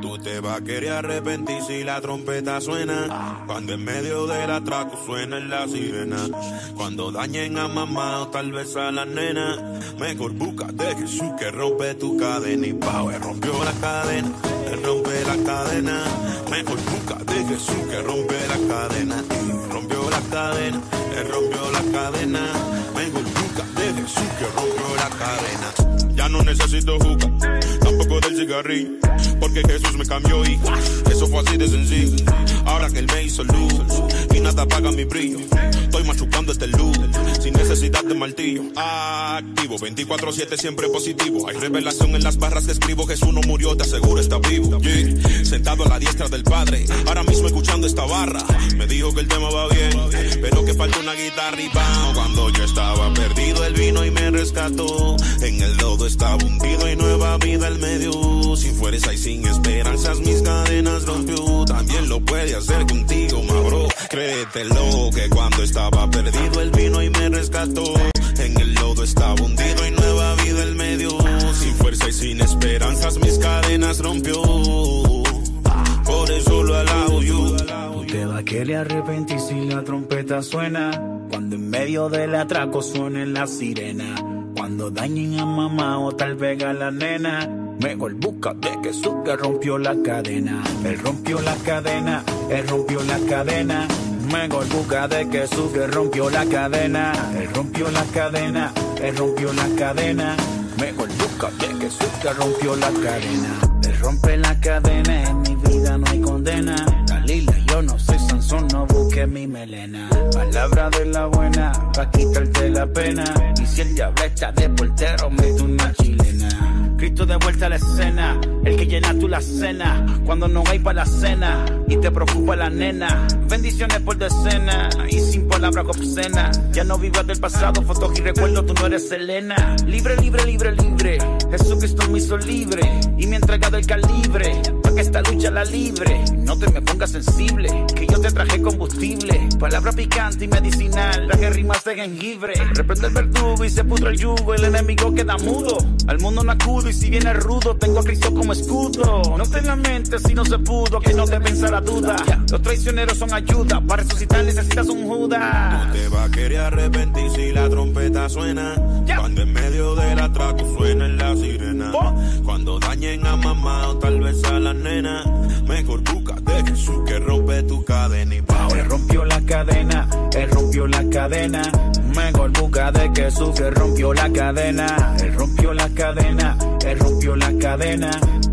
Tú te vas a querer arrepentir si la trompeta suena. Cuando en medio del atraco suena la sirena. Cuando dañen a mamá o tal vez a la nena. Mejor búscate Jesús que rompe tu cadena. Y él rompió la cadena. Él rompe la cadena. Mejor búscate Jesús que rompe la cadena. Y rompió la cadena. Él rompió la cadena. Mejor Jesús que rompió la cadena. Ya no necesito juca, tampoco del cigarrillo. Porque Jesús me cambió y eso fue así de sencillo. Ahora que Él me hizo luz y nada apaga mi brillo. Estoy machucando este luz sin necesidad de martillo. Activo, 24-7 siempre positivo. Hay revelación en las barras que escribo. Jesús no murió, te aseguro está vivo. Sentado a la diestra del Padre, ahora mismo escuchando esta barra. Me dijo que el tema va bien, pero que falta una guitarra y bam. Cuando yo estaba perdido, Él vino y me rescató. En el lodo estaba hundido y nueva vida al medio. Sin fuerza y sin esperanzas, mis cadenas rompió. También lo puede hacer contigo, ma bro. Créetelo que cuando estaba perdido, Él vino y me rescató. En el lodo estaba hundido y nueva vida al medio. Sin fuerza y sin esperanzas, mis cadenas rompió. Por eso lo alabo yo. Tú te vas a querer arrepentir si la trompeta suena. Cuando en medio del atraco suene la sirena. Cuando dañen a mamá o tal vez a la nena. Mejor busca de Jesús que rompió la cadena. Él rompió la cadena, él rompió la cadena. Mejor busca de Jesús que rompió la cadena. Él rompió la cadena, él rompió la cadena. Mejor busca de Jesús que rompió la cadena. Él rompe la cadena, en mi vida no hay condena. Dalila, yo no soy No busque mi melena. Palabra de la buena, pa' quitarte la pena. Y si el diablo está de portero, mete una chilena. Cristo de vuelta a la escena, el que llena tú la cena, cuando no hay para la cena y te preocupa la nena. Bendiciones por decena y sin palabras obscenas. Ya no vivas del pasado, fotos y recuerdos, tú no eres Selena. Libre, libre, libre, libre. Jesucristo me hizo libre y me ha entregado el calibre. Pa' que esta lucha la libre. No te me pongas sensible, que yo te traje combustible. Palabra picante y medicinal, traje rimas de jengibre. Reprende el verdugo y se pudre el yugo, el enemigo queda mudo. Al mundo no acudo y si viene rudo, tengo a Cristo como escudo. No te lamentes si no se pudo, que no te venza la duda. Los traicioneros son ayuda, para resucitar necesitas un Judas. Tú te vas a querer arrepentir si la trompeta suena. Cuando en medio del atraco suena la sirena. Cuando dañen a mamá o tal vez a la nena. Mejor búscate Jesús que rompe tu cadena y pa' Él rompió la cadena, él rompió la cadena. Mejor busca de Jesús que rompió la cadena. Él rompió la cadena, él rompió la cadena.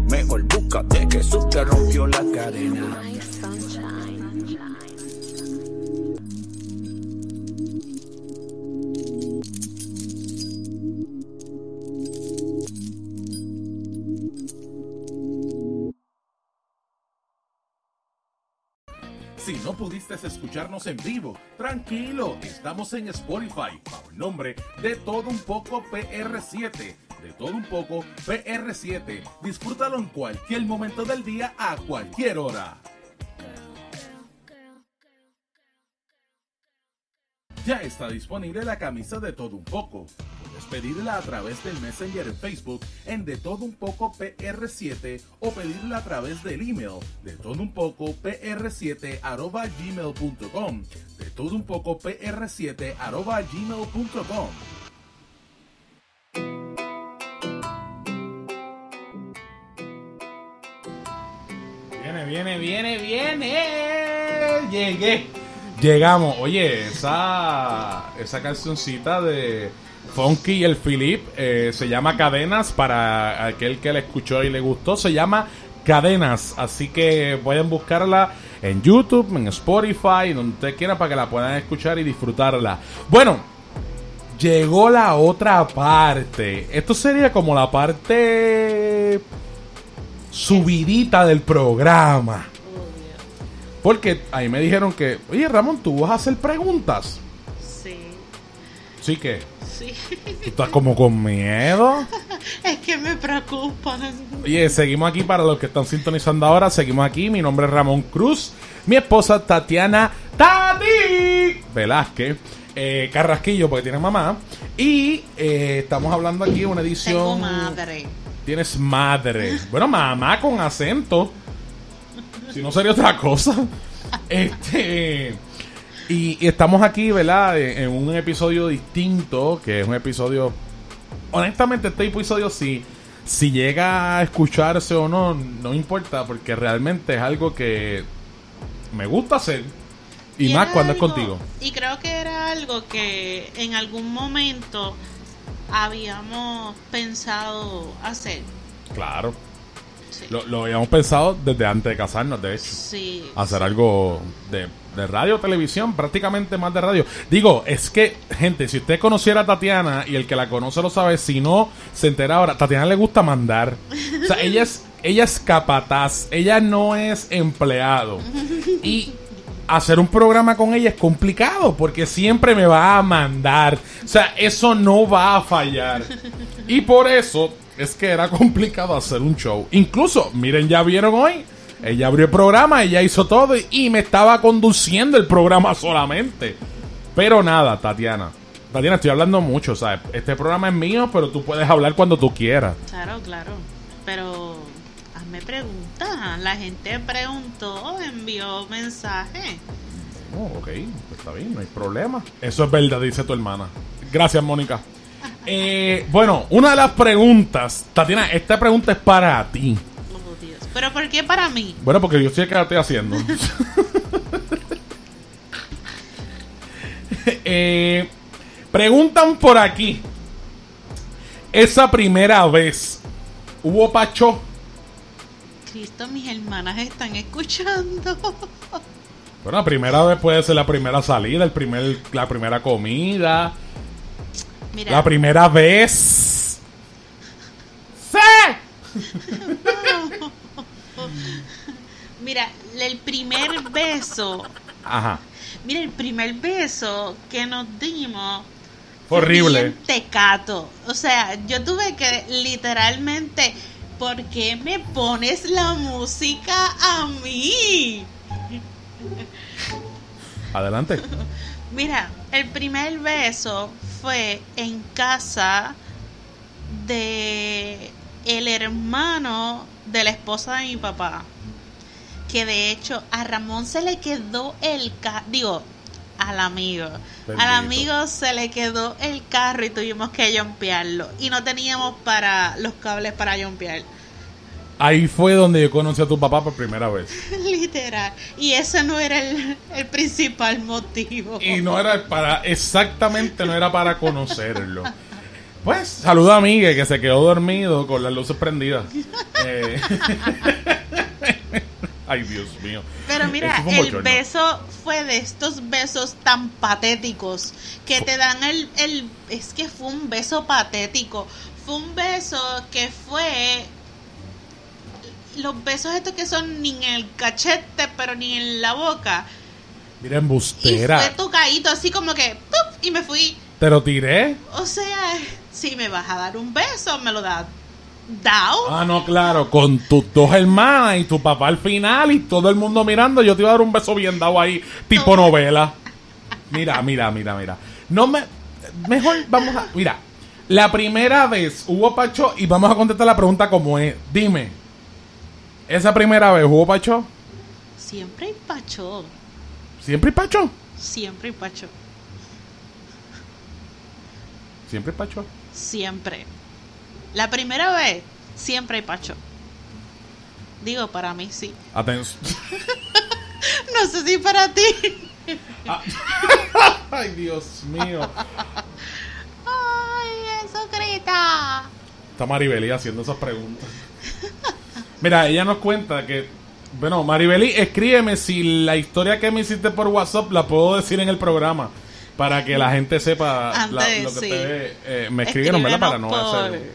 Mejor busca de Jesús que rompió la cadena. Si no pudiste escucharnos en vivo, tranquilo, estamos en Spotify bajo el nombre de Todo Un Poco PR7. De Todo Un Poco PR7. Disfrútalo en cualquier momento del día, a cualquier hora. Ya está disponible la camisa de Todo Un Poco. Puedes pedirla a través del Messenger en Facebook en De Todo Un Poco PR7 o pedirla a través del email de Todo Un Poco PR7 arroba gmail.com. De Todo Un Poco PR7 arroba gmail.com. Viene, viene, viene, viene. Llegué. Llegamos. Oye, esa, esa cancioncita de Funky y el Philip eh, se llama Cadenas. Para aquel que la escuchó y le gustó, se llama Cadenas. Así que pueden buscarla en YouTube, en Spotify, donde ustedes quieran para que la puedan escuchar y disfrutarla. Bueno, llegó la otra parte. Esto sería como la parte subidita del programa. Porque ahí me dijeron que, oye Ramón, tú vas a hacer preguntas. Sí, que, sí. tú estás como con miedo. es que me preocupan. Oye, seguimos aquí para los que están sintonizando ahora. Seguimos aquí. Mi nombre es Ramón Cruz. Mi esposa Tatiana Tati Velázquez. eh, Carrasquillo, porque tiene mamá. Y eh, estamos hablando aquí de una edición. Tengo madre. Tienes madre. Bueno, mamá con acento. Si no sería otra cosa. Este. Y, y estamos aquí, ¿verdad? En, en un episodio distinto. Que es un episodio. Honestamente, este episodio sí. Si llega a escucharse o no, no importa. Porque realmente es algo que me gusta hacer. Y, Y más cuando es contigo. Y creo que era algo que en algún momento habíamos pensado hacer. Claro. Lo, lo habíamos pensado desde antes de casarnos, de hecho. Sí. Hacer algo de, de radio, televisión, prácticamente más de radio. Digo, es que, gente, si usted conociera a Tatiana y el que la conoce lo sabe, si no se entera ahora, Tatiana le gusta mandar. O sea, ella es, ella es capataz, ella no es empleado. Y hacer un programa con ella es complicado porque siempre me va a mandar. O sea, eso no va a fallar. Y por eso es que era complicado hacer un show. Incluso, miren, ya vieron hoy. Ella abrió el programa, ella hizo todo y, me estaba conduciendo el programa solamente. Pero nada, Tatiana. Tatiana, estoy hablando mucho, ¿sabes? Este programa es mío, pero tú puedes hablar cuando tú quieras. Claro, claro. Pero hazme preguntas. La gente preguntó, envió mensaje. Oh, ok, pues está bien, no hay problema. Eso es verdad, dice tu hermana. Gracias, Mónica. Eh, bueno, una de las preguntas, Tatiana, esta pregunta es para ti. Pero ¿por qué para mí? Bueno, porque yo sé que la estoy haciendo. Eh, preguntan por aquí. Esa primera vez, ¿hubo pacho? Cristo, mis hermanas están escuchando. Bueno, la primera vez puede ser la primera salida, el primer, la primera comida, Mira, la primera vez. Mira, el primer beso, Ajá. mira, el primer beso que nos dimos Fue horrible. bien tecato. O sea, yo tuve que literalmente, ¿por qué me pones la música a mí? Adelante. Mira, el primer beso fue en casa de el hermano de la esposa de mi papá. Que de hecho a Ramón se le quedó el carro, digo, al amigo. Bendito. Al amigo se le quedó el carro y tuvimos que jumpearlo. Y no teníamos para los cables para jumpear. Ahí fue donde yo conocí a tu papá por primera vez. Literal. Y ese no era el, el principal motivo. Y no era para, exactamente no era para conocerlo. Pues, saluda a Miguel que se quedó dormido con las luces prendidas. Eh, Ay, Dios mío. Pero mira, el beso fue de estos besos tan patéticos que te dan el, el... Es que fue un beso patético. Fue un beso que fue... Los besos estos que son ni en el cachete, pero ni en la boca. Mira, Y embustera. fue tocadito, así como que... ¡pup! Y me fui. Te lo tiré. O sea, si me vas a dar un beso, me lo das dao. Ah, no, claro, con tus dos hermanas y tu papá al final y todo el mundo mirando, yo te iba a dar un beso bien dado ahí, tipo novela. Mira, mira, mira, mira. No me. Mejor vamos a. Mira, la primera vez hubo Pacho y vamos a contestar la pregunta como es. Dime, ¿esa primera vez hubo Pacho? Siempre hay pacho. ¿Siempre hay Pacho? Siempre hay pacho. ¿Siempre hay Pacho? Siempre. La primera vez, siempre hay pacho. Digo, para mí sí. Atención. No sé si para ti. Ay, Dios mío. Ay, eso grita. Está Maribeli haciendo esas preguntas. Mira, ella nos cuenta que. Bueno, Maribeli, escríbeme si la historia que me hiciste por WhatsApp la puedo decir en el programa. Para que la gente sepa la- Antes, lo que sí. eh, me escribieron, ¿verdad? Para no por- hacer.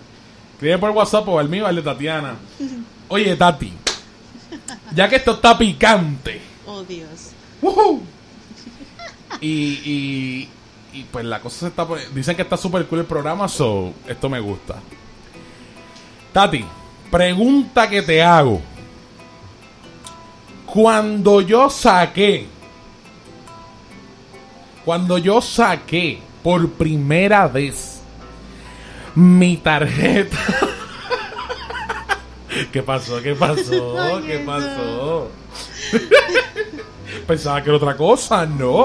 Escribe por WhatsApp o al mío, de Tatiana. Oye, Tati. Ya que esto está picante. Oh, Dios. Y, y, y pues la cosa se está Dicen que está súper cool el programa, so esto me gusta. Tati, pregunta que te hago. Cuando yo saqué, cuando yo saqué por primera vez mi tarjeta, ¿Qué pasó? ¿Qué pasó? ¿Qué pasó? Pensaba que era otra cosa, no.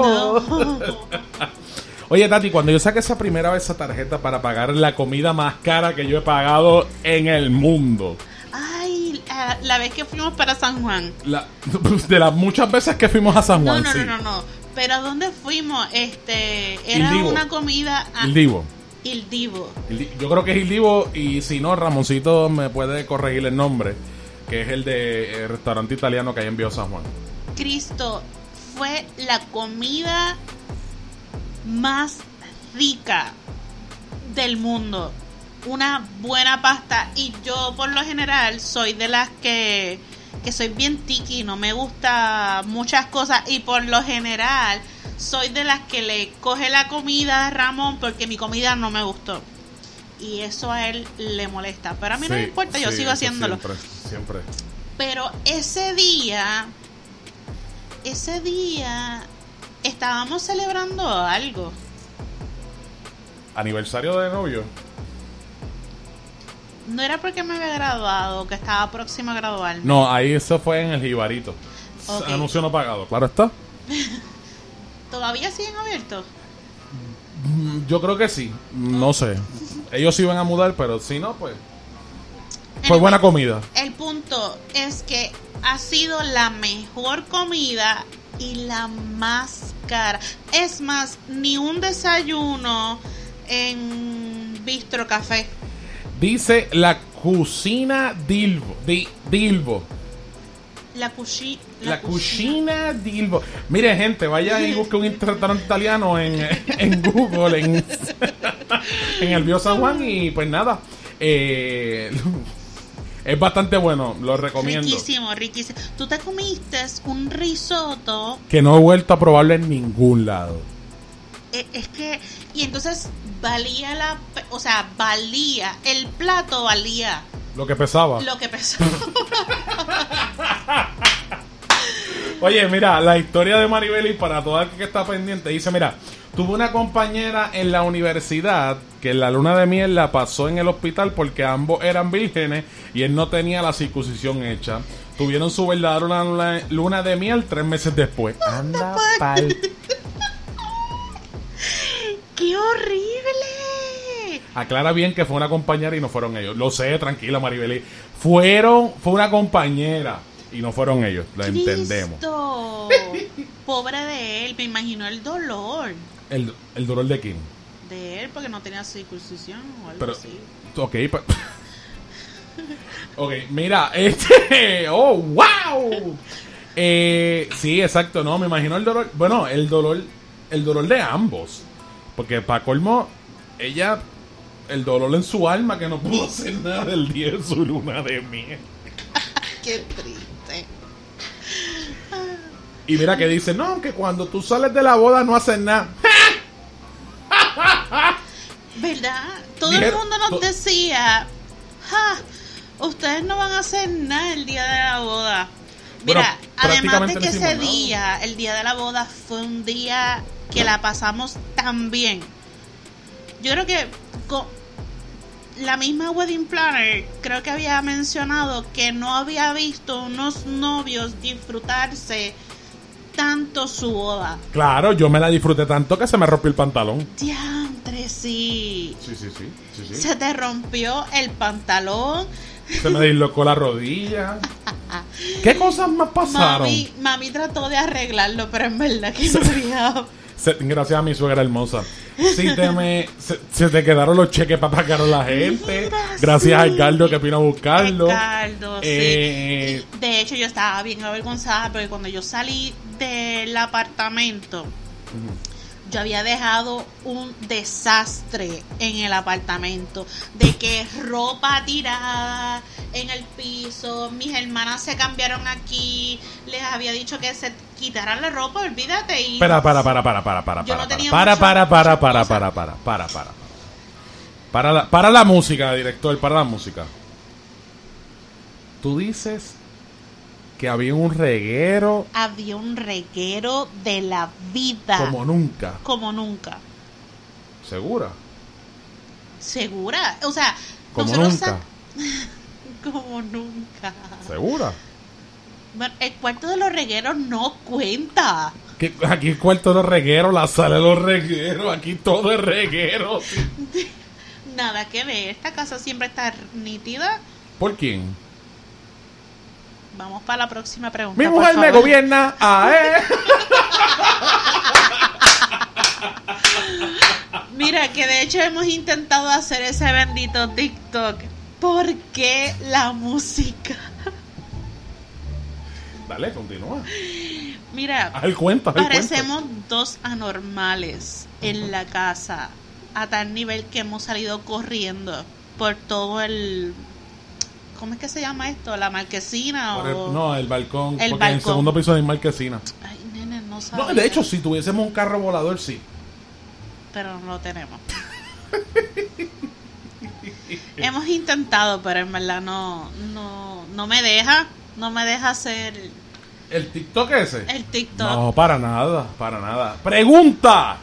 Oye, Tati, cuando yo saqué esa primera vez esa tarjeta para pagar la comida más cara que yo he pagado en el mundo. Ay, ah, la vez que fuimos para San Juan. La- de las muchas veces que fuimos a San No, Juan, no, sí. no, no, no. Pero ¿a dónde fuimos? Este, era una comida a El Divo. Il Divo. Yo creo que es Il Divo y si no, Ramoncito me puede corregir el nombre, que es el de eh, restaurante italiano que hay en Bio San Juan. Cristo fue la comida más rica del mundo. Una buena pasta. Y yo por lo general soy de las que, que soy bien tiki, no me gusta muchas cosas. Y por lo general soy de las que le coge la comida a Ramón porque mi comida no me gustó. Y eso a él le molesta. Pero a mí no me importa, yo sí, sigo haciéndolo. Siempre, siempre. Pero ese día, ese día estábamos celebrando algo. Aniversario de novio. No era porque me había graduado, que estaba próxima a graduarme. No, ahí eso fue en el Jibarito. Anuncio no pagado, claro está. ¿Todavía siguen abiertos? Mm, Yo creo que sí, no sé. Ellos se iban a mudar, pero si no, pues. Fue buena comida. El punto es que ha sido la mejor comida y la más cara. Es más, ni un desayuno en Bistro Café. Dice la cocina Dilbo. Di- Dilbo. La cuchi La, cucina Dilbo. Mire, gente, vaya y busque un restaurante italiano en, en Google, en, en el Bio San Juan. Y pues nada. eh, es bastante bueno, lo recomiendo. Riquísimo, riquísimo. Tú te comiste un risotto. Que no he vuelto a probarlo en ningún lado. eh, Es que, y entonces valía la, o sea, valía, el plato valía Lo que pesaba. lo que pesó. Oye, mira, la historia de Maribel y para toda el que está pendiente, dice, mira, tuve una compañera en la universidad que la luna de miel la pasó en el hospital porque ambos eran vírgenes y él no tenía la circuncisión hecha. Tuvieron su verdadera luna, luna de miel tres meses después. Anda pal. ¡Qué horrible! Aclara bien que fue una compañera y no fueron ellos. Lo sé, tranquila Maribel. Fueron, fue una compañera y no fueron ellos. Lo entendemos. Cristo. Pobre de él, me imagino el dolor El, el dolor de quién. de él porque no tenía circuncisión o algo Pero, así. ok, ok, mira, este, oh, wow. Eh, sí, exacto, no, me imagino el dolor, bueno, el dolor, el dolor de ambos, porque para colmo, ella, el dolor en su alma que no pudo hacer nada el día de su luna de miel. Qué triste. Y mira que dice, no, que cuando tú sales de la boda no haces nada. ¿Verdad? Todo el mundo nos decía, "Ja, ustedes no van a hacer nada el día de la boda. Bueno, Mira, además de que ese nada. día, el día de la boda, fue un día que la pasamos tan bien. Yo creo que la misma wedding planner creo que había mencionado que no había visto unos novios disfrutarse tanto su boda. Claro, yo me la disfruté tanto que se me rompió el pantalón. Diantre, sí. Sí, sí, sí, sí, sí. Se te rompió el pantalón. Se me dislocó la rodilla. ¿Qué cosas más pasaron? Mami, mami trató de arreglarlo, pero en verdad que no había. Se- gracias a mi suegra hermosa. Si te me, se, se te quedaron los cheques para pagar a la gente. gracias a Edgardo que vino a buscarlo. Edgardo, sí. Eh, De hecho, yo estaba bien avergonzada porque cuando yo salí del apartamento, yo había dejado un desastre en el apartamento. De que ropa tirada en el piso, mis hermanas se cambiaron aquí, les había dicho que se quitaran la ropa, olvídate. Y para, para, para, para, para, para, para, para, para, para, para, para, para, para, para, la, para la música, director, para la música. Tú dices que había un reguero había un reguero de la vida. como nunca. Como nunca. ¿Segura? ¿Segura? O sea, Como nunca. como nunca. ¿Segura? Bueno, el cuarto de los regueros no cuenta. Que aquí el cuarto de los regueros, la sala de los regueros, aquí todo es reguero. Nada que ver. Esta casa siempre está nítida. ¿Por quién? Vamos para la próxima pregunta. Mi mujer me gobierna. Ah, eh. Mira, que de hecho hemos intentado hacer ese bendito TikTok. ¿Por qué la música? Dale, continúa. Mira, el parecemos dos anormales en la casa. A tal nivel que hemos salido corriendo por todo el... ¿Cómo es que se llama esto? ¿La marquesina? O... el- no, el balcón. El porque en el segundo piso hay marquesina. Ay, nene, no No, sabía. de hecho, si tuviésemos un carro volador, sí. pero no lo tenemos. Hemos intentado, pero en verdad no, no, no me deja, no me deja hacer ¿El TikTok ese? el TikTok. No, para nada, para nada. ¡Pregunta!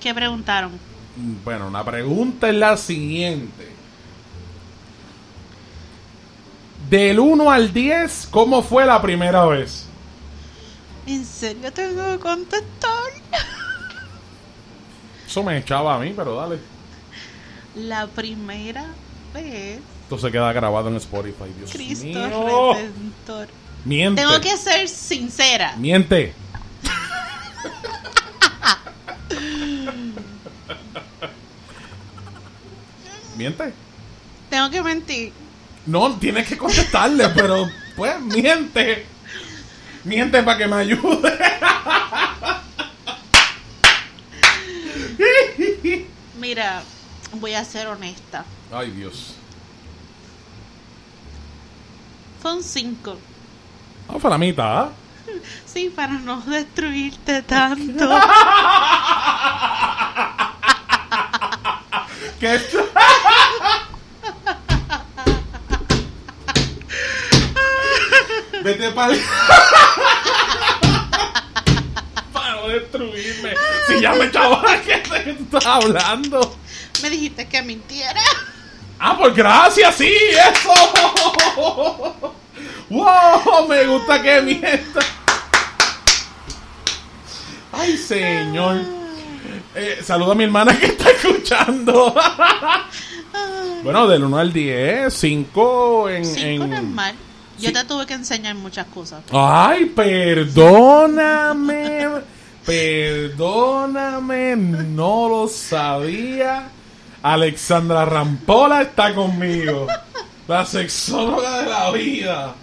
¿Qué preguntaron? Bueno, la pregunta es la siguiente. Del 1 al 10, ¿cómo fue la primera vez? ¿En serio tengo que contestar? Eso me echaba a mí, pero dale. La primera vez, Esto se queda grabado en Spotify, Dios Cristo mío. Redentor. Miente. Tengo que ser sincera. Miente. Miente. Tengo que mentir. No, tienes que contestarle, pero pues miente. Miente para que me ayude. Mira, voy a ser honesta. Ay, Dios. Son cinco. Ah, fue la mitad. Sí, para no destruirte tanto. ¿Qué? Vete para Para destruirme. Si ya me echaba, ¿qué te estás hablando? Me dijiste que mintiera. Ah, pues gracias, sí, eso. Wow, me gusta que mienta. Ay, señor. Eh, saludo a mi hermana que está escuchando. bueno, del 1 al 10, 5 en... Cinco en- no Yo te tuve que enseñar muchas cosas. Ay, perdóname. Perdóname, no lo sabía. Alexandra Rampola está conmigo. La sexóloga de la vida.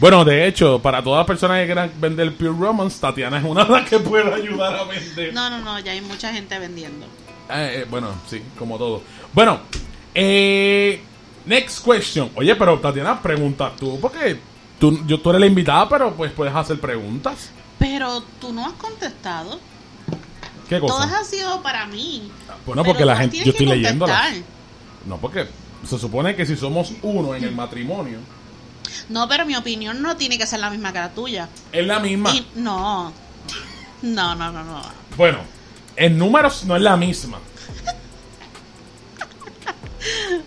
Bueno, de hecho, para todas las personas que quieran vender Pure Romance, Tatiana es una de las que puede ayudar a vender. No, no, no, ya hay mucha gente vendiendo. Eh, eh, bueno, sí, como todo. Bueno, eh, next question. Oye, pero Tatiana, preguntas tú, porque tú, yo, tú eres la invitada, pero pues puedes hacer preguntas. Pero tú no has contestado. ¿Qué cosa? Todas han sido para mí. Bueno, Pero porque la gente, yo estoy leyéndolas. No, porque se supone que si somos uno en el matrimonio, No, pero mi opinión no tiene que ser la misma que la tuya. es la misma. Y no. No, no, no, no. Bueno, en números no es la misma.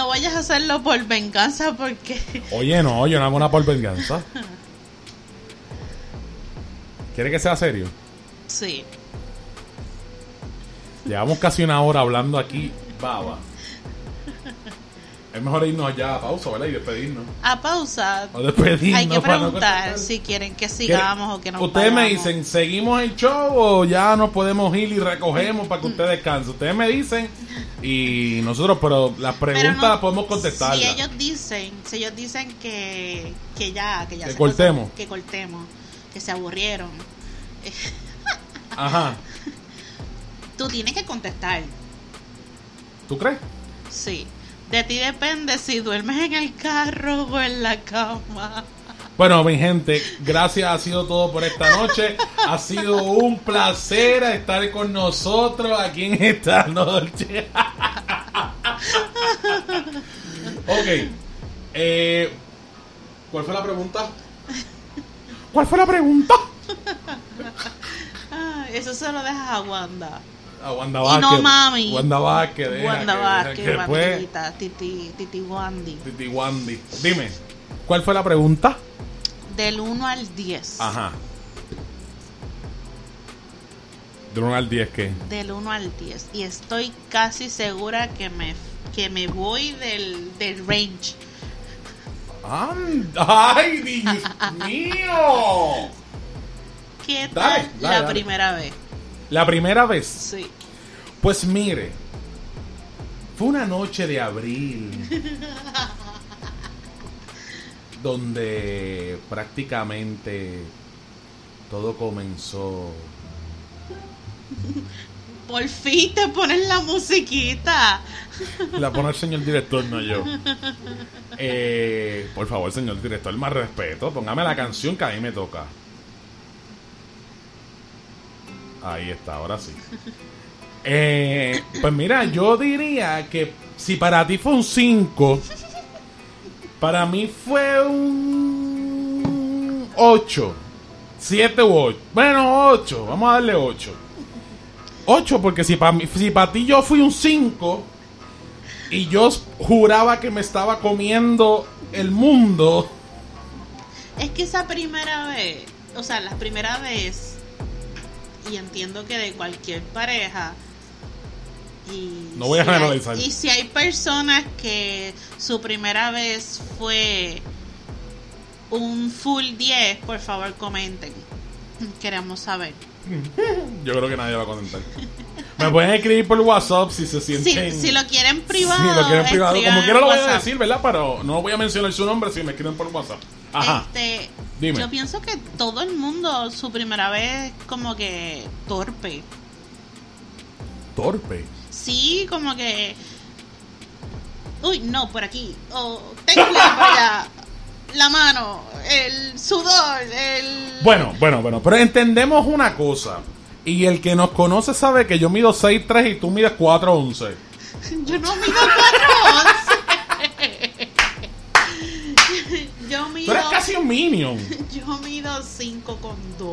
No vayas a hacerlo por venganza porque Oye, no, yo no hago una por venganza. ¿Quiere que sea serio? sí. Llevamos casi una hora hablando aquí, baba. Es mejor irnos allá a pausa, ¿verdad? Y despedirnos. A pausa. O despedirnos Hay que no preguntar si quieren que sigamos o que no Ustedes me dicen, ¿seguimos el show o ya nos podemos ir y recogemos para que ustedes descansen? Ustedes me dicen y nosotros, pero las preguntas no- las podemos contestar. Si ellos dicen, si ellos dicen que, que ya, que ya Que se cortemos. que cortemos, que se aburrieron, Ajá. tú tienes que contestar. ¿Tú crees? Sí. De ti depende si duermes en el carro o en la cama. Bueno, mi gente, gracias, ha sido todo por esta noche. Ha sido un placer estar con nosotros aquí en esta noche. ok. Eh, ¿Cuál fue la pregunta? ¿Cuál fue la pregunta? Ah, eso se lo dejas a Wanda. A Wanda Y Vázquez. no mami. Wanda Vázquez. Wanda que- Vázquez, que Titi, Titi Wandy. Titi Wandy. Dime, ¿cuál fue la pregunta? Del 1 al 10. Ajá. De 1 al 10, ¿qué? Del 1 al 10. Y estoy casi segura que me, que me voy del, del range. And- ¡Ay, Dios mío! ¿Qué tal Dale, dale, la dale. primera vez? La primera vez. Sí. Pues mire, fue una noche de abril donde prácticamente todo comenzó. Por fin te ponen la musiquita. La pone el señor director, no yo. Eh, por favor, señor director, más respeto. Póngame la canción que a mí me toca. Ahí está, ahora sí. Eh, pues mira, yo diría que si para ti fue un 5, para mí fue un 8. 7 u 8. Bueno, 8. Vamos a darle 8. 8 porque si para si pa ti yo fui un 5 y yo juraba que me estaba comiendo el mundo. Es que esa primera vez, o sea, la primera vez, y entiendo que de cualquier pareja, y No voy a si hay- generalizar. y si hay personas que su primera vez fue un full 10, por favor comenten. Queremos saber. Yo creo que nadie va a comentar. Me pueden escribir por WhatsApp si se Si, sienten. si lo quieren privado, Si lo quieren privado. escriban Como quiera lo voy a decir, ¿verdad? Pero no voy a mencionar su nombre si me escriben por WhatsApp. Ajá. Este, Dime. Yo pienso que todo el mundo su primera vez como que torpe. Torpe. Sí, como que uy, no, por aquí. O tengo por allá. La mano, el sudor, el Bueno, bueno, bueno. Pero entendemos una cosa. Y el que nos conoce sabe que yo mido 6'3 y tú mides 4'11. Yo no mido 4'11. Yo Tú mido eres casi un minion. Yo mido 5 con 2.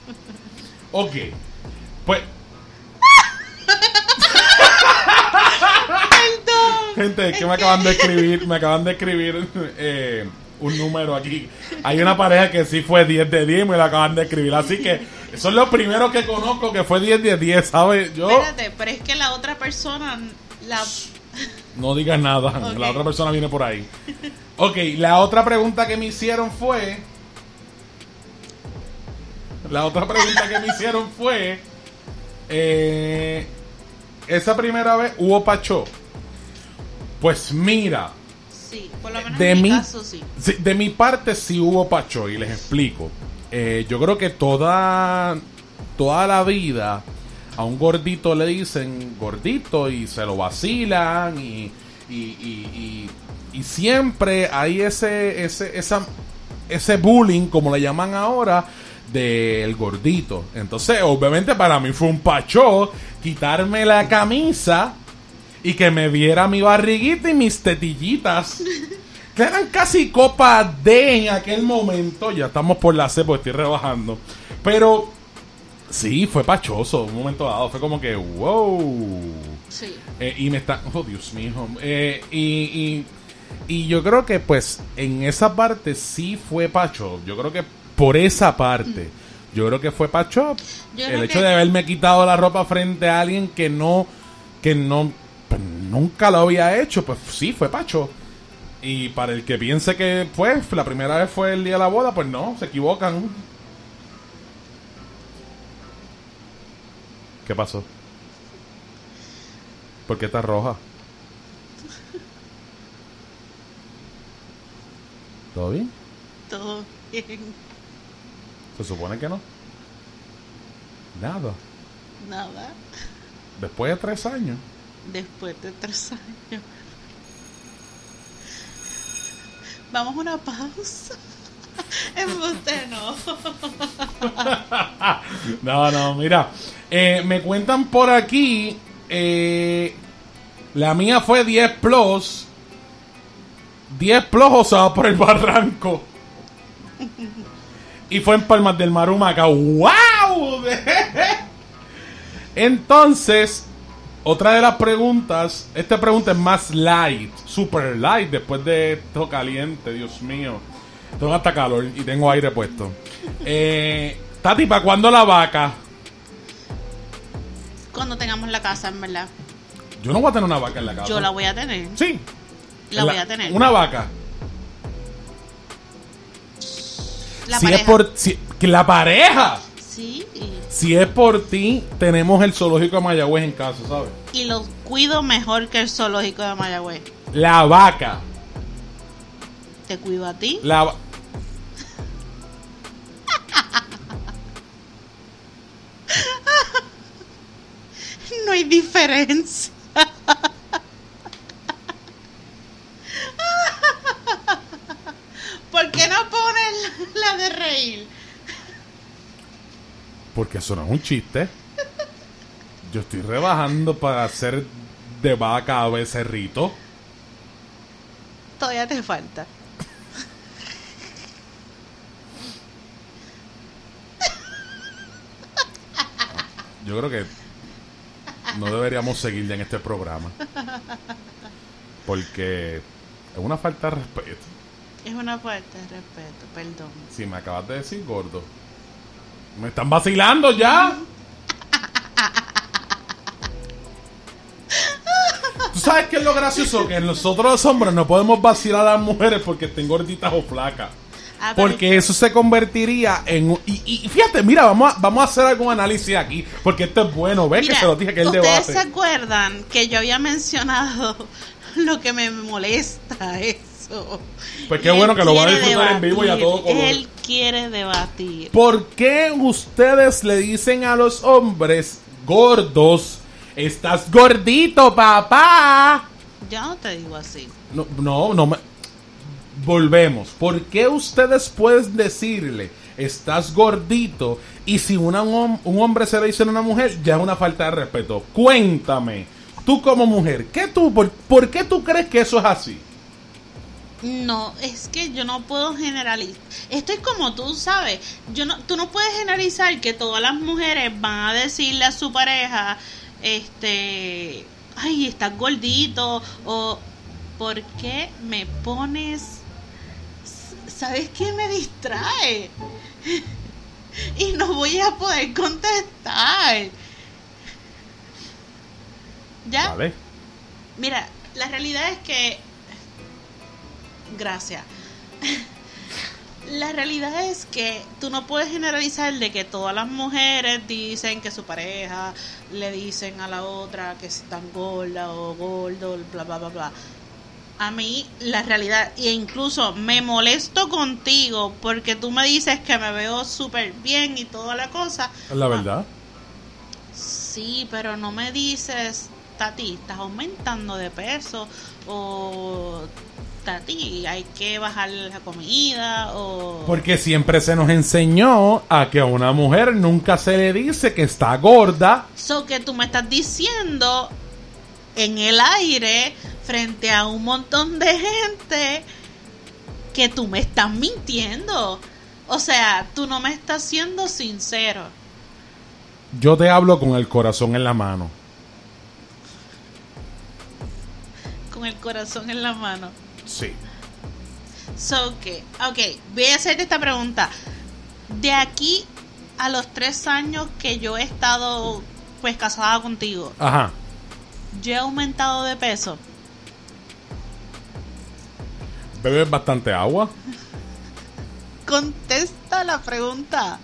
Ok. Pues. Gente, es que me acaban de escribir, me acaban de escribir eh, un número aquí. Hay una pareja que sí fue 10 de 10 y me lo acaban de escribir. Así que son los primeros que conozco que fue 10 de 10, ¿sabes? Yo Espérate, pero es que la otra persona la no digas nada. Ok. La otra persona viene por ahí. Ok, la otra pregunta que me hicieron fue. La otra pregunta que me hicieron fue. eh, esa primera vez hubo Pacho. Pues mira, sí, por lo menos de en mi mi, caso sí. sí, de mi parte sí hubo Pacho y les explico. Eh, yo creo que toda, toda la vida a un gordito le dicen gordito y se lo vacilan y, y, y- y- y siempre hay ese, ese, esa, ese bullying, como le llaman ahora, del gordito. Entonces, obviamente para mí fue un pacho quitarme la camisa y que me viera mi barriguita y mis tetillitas. Que eran casi copa D en aquel momento. Ya estamos por la C porque estoy rebajando. Pero sí, fue pachoso. Un momento dado fue como que, wow. Sí. Eh, y me está. Oh, Dios mío. Eh, y, y, y yo creo que, pues, en esa parte sí fue Pacho. Yo creo que por esa parte. Yo creo que fue Pacho. Yo El hecho que- de haberme quitado la ropa frente a alguien que no, que no, pues, nunca lo había hecho, pues sí, fue Pacho. Y para el que piense que pues la primera vez fue el día de la boda, pues no, se equivocan. ¿Qué pasó? ¿Por qué está roja? ¿Todo bien? Todo bien. Se supone que no. Nada. Nada. Después de tres años. Después de tres años. Vamos a una pausa. Embuste no. No, no, mira. eh, me cuentan por aquí. eh, la mía fue 10 plus. 10 plus o sea, por el barranco. Y fue en Palmas del Mar, Humacao. ¡Wow! Entonces, otra de las preguntas. Esta pregunta es más light. Super light. Después de esto caliente, Dios mío. Tengo hasta calor y tengo aire puesto. Eh, Tati, ¿para cuándo la vaca? Cuando tengamos la casa, en verdad. Yo no voy a tener una vaca en la casa. Yo la voy a tener. Sí. La voy a tener. Una vaca. La si pareja. es por. Si, que la pareja. Sí. Si es por ti, tenemos el zoológico de Mayagüez en casa, ¿sabes? Y lo cuido mejor que el zoológico de Mayagüez. La vaca. Te cuido a ti. La va- No hay diferencia. ¿Por qué no ponen la de reír? Porque eso no es un chiste. Yo estoy rebajando para hacer de vaca a becerrito. Todavía te falta. Yo creo que no deberíamos seguir ya en este programa. Porque es una falta de respeto. Es una falta de respeto, perdón. Si me acabas de decir gordo. Me están vacilando ya. ¿Tú sabes qué es lo gracioso? Que nosotros los hombres no podemos vacilar a las mujeres porque estén gorditas o flacas. Ah, Porque eso se convertiría en... Y, y fíjate, mira, vamos a, vamos a hacer algún análisis aquí. Porque esto es bueno. ¿Ves que se lo dije que el ¿Ustedes debate? se acuerdan que yo había mencionado lo que me molesta eso? Pues qué bueno que lo va a disfrutar en vivo y a todo color. Él quiere debatir. ¿Por qué ustedes le dicen a los hombres gordos, estás gordito, papá? Yo no te digo así. No, no, no me... Volvemos. ¿Por qué ustedes pueden decirle, estás gordito? Y si una- un, un hombre se le dice a una mujer, ya es una falta de respeto. Cuéntame, tú como mujer, ¿qué tú, por, por qué tú crees que eso es así? No, es que yo no puedo generalizar. Esto es como tú sabes. Yo no, tú no puedes generalizar que todas las mujeres van a decirle a su pareja, este, ay, estás gordito o ¿por qué me pones? ¿Sabes qué me distrae? y no voy a poder contestar. ¿Ya? ¿Vale? Mira, la realidad es que. Gracias. La realidad es que tú no puedes generalizar de que todas las mujeres dicen que su pareja le dicen a la otra que están gorda o gordo, bla, bla, bla, bla. A mí, la realidad, e incluso me molesto contigo porque tú me dices que me veo súper bien y toda la cosa. Es la verdad. Sí, pero no me dices, Tati, estás aumentando de peso o Tati, hay que bajar la comida o... Porque siempre se nos enseñó a que a una mujer nunca se le dice que está gorda. So que tú me estás diciendo en el aire frente a un montón de gente que tú me estás mintiendo. O sea, tú no me estás siendo sincero. Yo te hablo con el corazón en la mano. Con el corazón en la mano. Sí. So que, ok, voy a hacerte esta pregunta. De aquí a los tres años que yo he estado pues casada contigo, Ajá. yo he aumentado de peso. ¿Bebes bastante agua? Contesta la pregunta.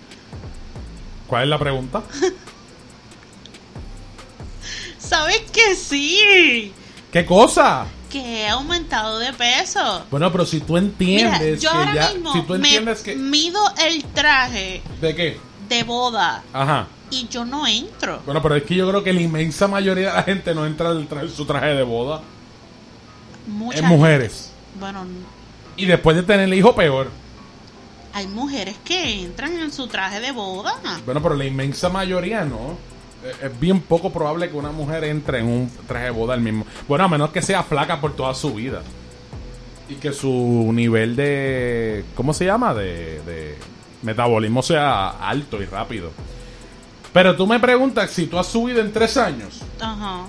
¿Cuál es la pregunta? ¿Sabes que sí? ¿Qué cosa? Que he aumentado de peso. Bueno, pero si tú Mira, entiendes yo que ahora ya. mismo Si tú me entiendes que. mido el traje ¿De qué? de boda Ajá. y yo no entro. Bueno, pero es que yo creo que la inmensa mayoría de la gente no entra en traje- su traje de boda. Mucha Es mujeres. gente- Bueno, Y después de tener el hijo, peor. hay mujeres que entran en su traje de boda. Bueno, pero la inmensa mayoría no. Es- Es bien poco probable que una mujer entre en un traje de boda al mismo. Bueno, a menos que sea flaca por toda su vida. Y que su nivel de. ¿Cómo se llama? De, de metabolismo sea alto y rápido. Pero tú me preguntas si tú has subido en tres años. Ajá.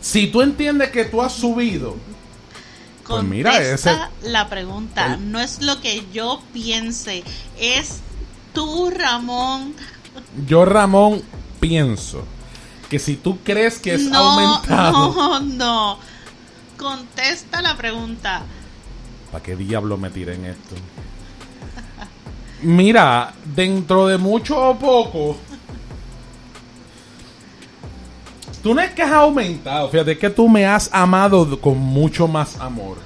Si tú entiendes que tú has subido. Pues mira, ese. La pregunta. No es lo que yo piense. Es tú, Ramón. Yo, Ramón, pienso que si tú crees que es no, aumentado. no, no. Contesta la pregunta. ¿Para qué diablo me tiré en esto? Mira, dentro de mucho o poco. Tú no es que has aumentado, fíjate es que tú me has amado con mucho más amor.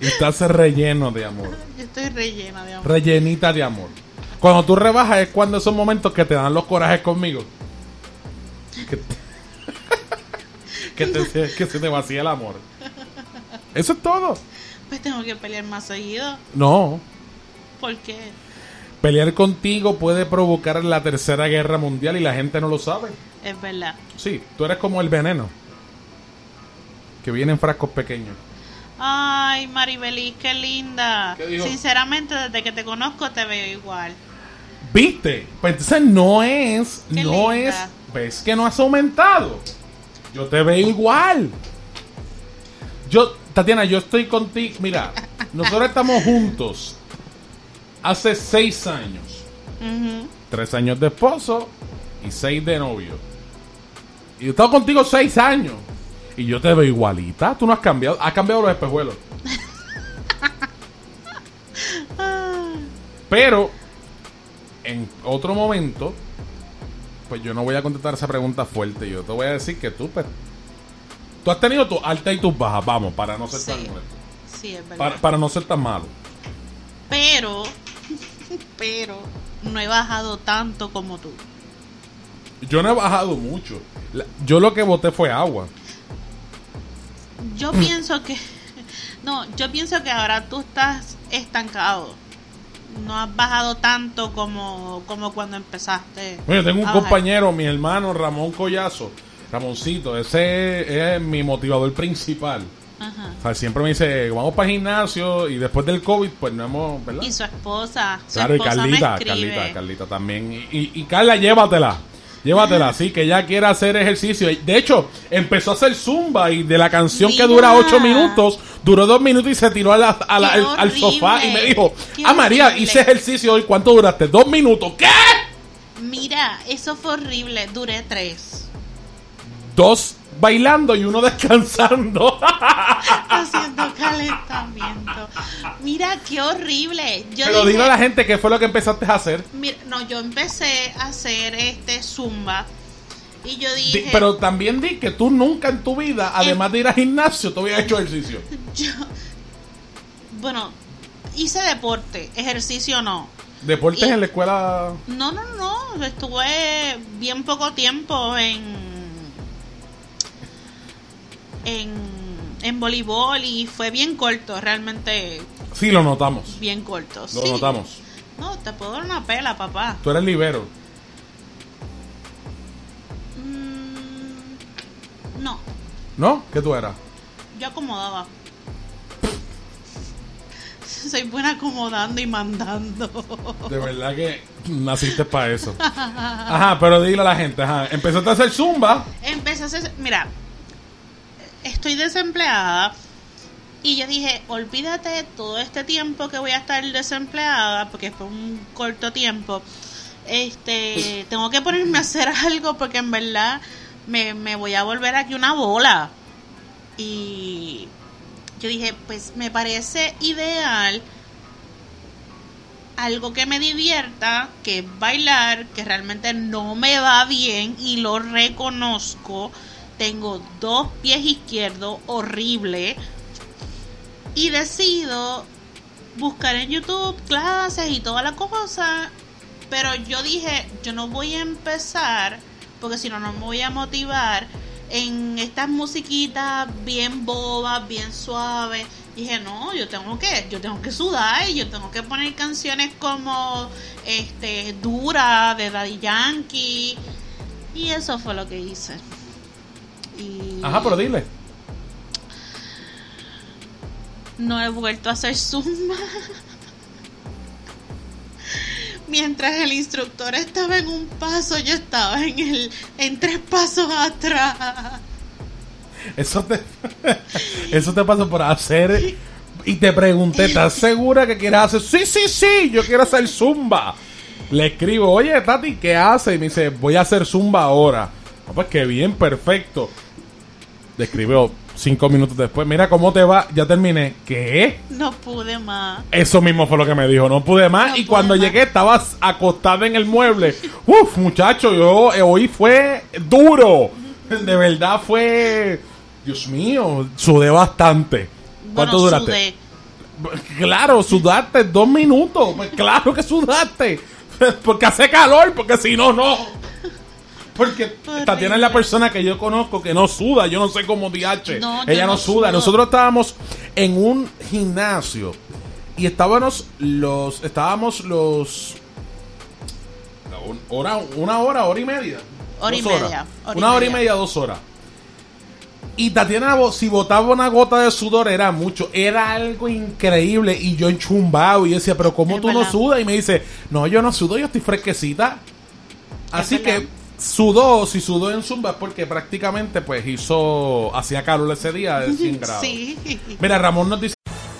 Y estás relleno de amor. Yo estoy rellena de amor. Rellenita de amor. Cuando tú rebajas es cuando esos momentos que te dan los corajes conmigo. Que, te- que, te- que se te vacía el amor. Eso es todo. Pues tengo que pelear más seguido. No. ¿Por qué? Pelear contigo puede provocar la tercera guerra mundial y la gente no lo sabe. Es verdad. Sí, tú eres como el veneno. Que viene en frascos pequeños. Ay, Maribelis, qué linda. Sinceramente, desde que te conozco te veo igual. ¿Viste? Pues entonces no es, Qué no linda. es, ves que no has aumentado. Yo te veo igual. Yo, Tatiana, yo estoy contigo. Mira, nosotros estamos juntos hace seis años. Tres años de esposo y seis de novio. Y yo he estado contigo seis años. Y yo te veo igualita. Tú no has cambiado. Has cambiado los espejuelos. Pero, en otro momento, pues yo no voy a contestar esa pregunta fuerte. Yo te voy a decir que tú, pues, tú has tenido tus altas y tus bajas. Vamos, para no ser Sí. tan. Sí, es verdad. Para, para no ser tan malo. Pero, pero, no he bajado tanto como tú. Yo no he bajado mucho. La- yo lo que voté fue agua. Yo pienso que, no, yo pienso que ahora tú estás estancado. No has bajado tanto como, como cuando empezaste. Oye, tengo un a bajar. compañero, mi hermano Ramón Collazo. Ramoncito, ese es mi motivador principal. Ajá. O sea, siempre me dice, vamos para el gimnasio y después del COVID, pues no hemos, ¿verdad? Y su esposa. Su Claro, y esposa me Carlita, escribe. Carlita, Carlita también. Y, y- y Carla, llévatela. Llévatela, sí, que ella quiere hacer ejercicio. De hecho, empezó a hacer zumba y de la canción que dura ocho minutos, duró dos minutos y se tiró a la- a la- Qué al, sofá y me dijo, Qué ah, María, horrible. hice ejercicio hoy, ¿cuánto duraste? Dos minutos. ¿Qué? Mira, eso fue horrible. Duré tres. Dos bailando y uno descansando. Haciendo calentamiento. Mira, qué horrible. Yo Pero dile a la gente qué fue lo que empezaste a hacer. mira, no, yo empecé a hacer este zumba. Y yo Di- dije, pero también di que tú nunca en tu vida, además de ir al gimnasio, tú habías hecho ejercicio. yo, bueno, hice deporte, ejercicio no. Deportes Y- en la escuela. No, no, no, estuve bien poco tiempo en en, en voleibol y fue bien corto, realmente Sí, lo notamos. bien corto. Lo sí. notamos. No, te puedo dar una pela, papá. Tú eres libero. Mm, no, ¿No? ¿Qué tú eras? yo acomodaba. Soy buena acomodando y mandando. De verdad que naciste para eso. Ajá, pero dile a la gente, ajá. Empezaste a hacer zumba. Empecé a hacer, mira, estoy desempleada y yo dije, olvídate todo este tiempo que voy a estar desempleada, porque fue un corto tiempo. este, tengo que ponerme a hacer algo porque en verdad me, me voy a volver aquí una bola. Y yo dije, pues me parece ideal algo que me divierta, que es bailar, que realmente no me va bien y lo reconozco. Tengo dos pies izquierdos horrible y decido buscar en YouTube clases y toda la cosa. Pero yo dije, yo no voy a empezar porque si no, no me voy a motivar en estas musiquitas bien bobas, bien suaves. Dije, no, yo tengo que, yo tengo que sudar y yo tengo que poner canciones como este Dura de Daddy Yankee. Y eso fue lo que hice. Y Ajá, pero dile. no he vuelto a hacer zumba. Mientras el instructor estaba en un paso, yo estaba en el en tres pasos atrás. Eso te, eso te pasó por hacer. Y te pregunté, ¿estás segura que quieres hacer? Sí, sí, sí, yo quiero hacer zumba. Le escribo, oye, Tati, ¿qué hace? Y me dice, voy a hacer zumba ahora. Ah, pues qué bien, perfecto. Le escribió cinco minutos después, mira cómo te va, ya terminé. ¿Qué? No pude más. Eso mismo fue lo que me dijo, no pude más. No y pude cuando más. llegué estabas acostada en el mueble. Uf, muchacho, yo eh, hoy fue duro. De verdad fue... Dios mío, sudé bastante. ¿Cuánto Bueno, duraste? sudé. Claro, sudaste dos minutos. Pues claro que sudaste. Porque hace calor, porque si no, no. Porque Tatiana es la persona que yo conozco que no suda. Yo no sé cómo DH. No, Ella no, no suda. sudo. Nosotros estábamos en un gimnasio y estábamos los. Estábamos los. Hora, una hora, hora y media. Hora y horas. media, y una hora y media. dos horas. Y Tatiana, si botaba una gota de sudor, era mucho. Era algo increíble. Y yo enchumbado. Y yo decía, pero ¿cómo Es tú no sudas? Y me dice, no, yo no sudo, yo estoy fresquecita. Así verdad. que sudó, si sudó en Zumba, es porque prácticamente pues hizo, hacía calor ese día de 100 grados. Sí. Mira, Ramón nos dice...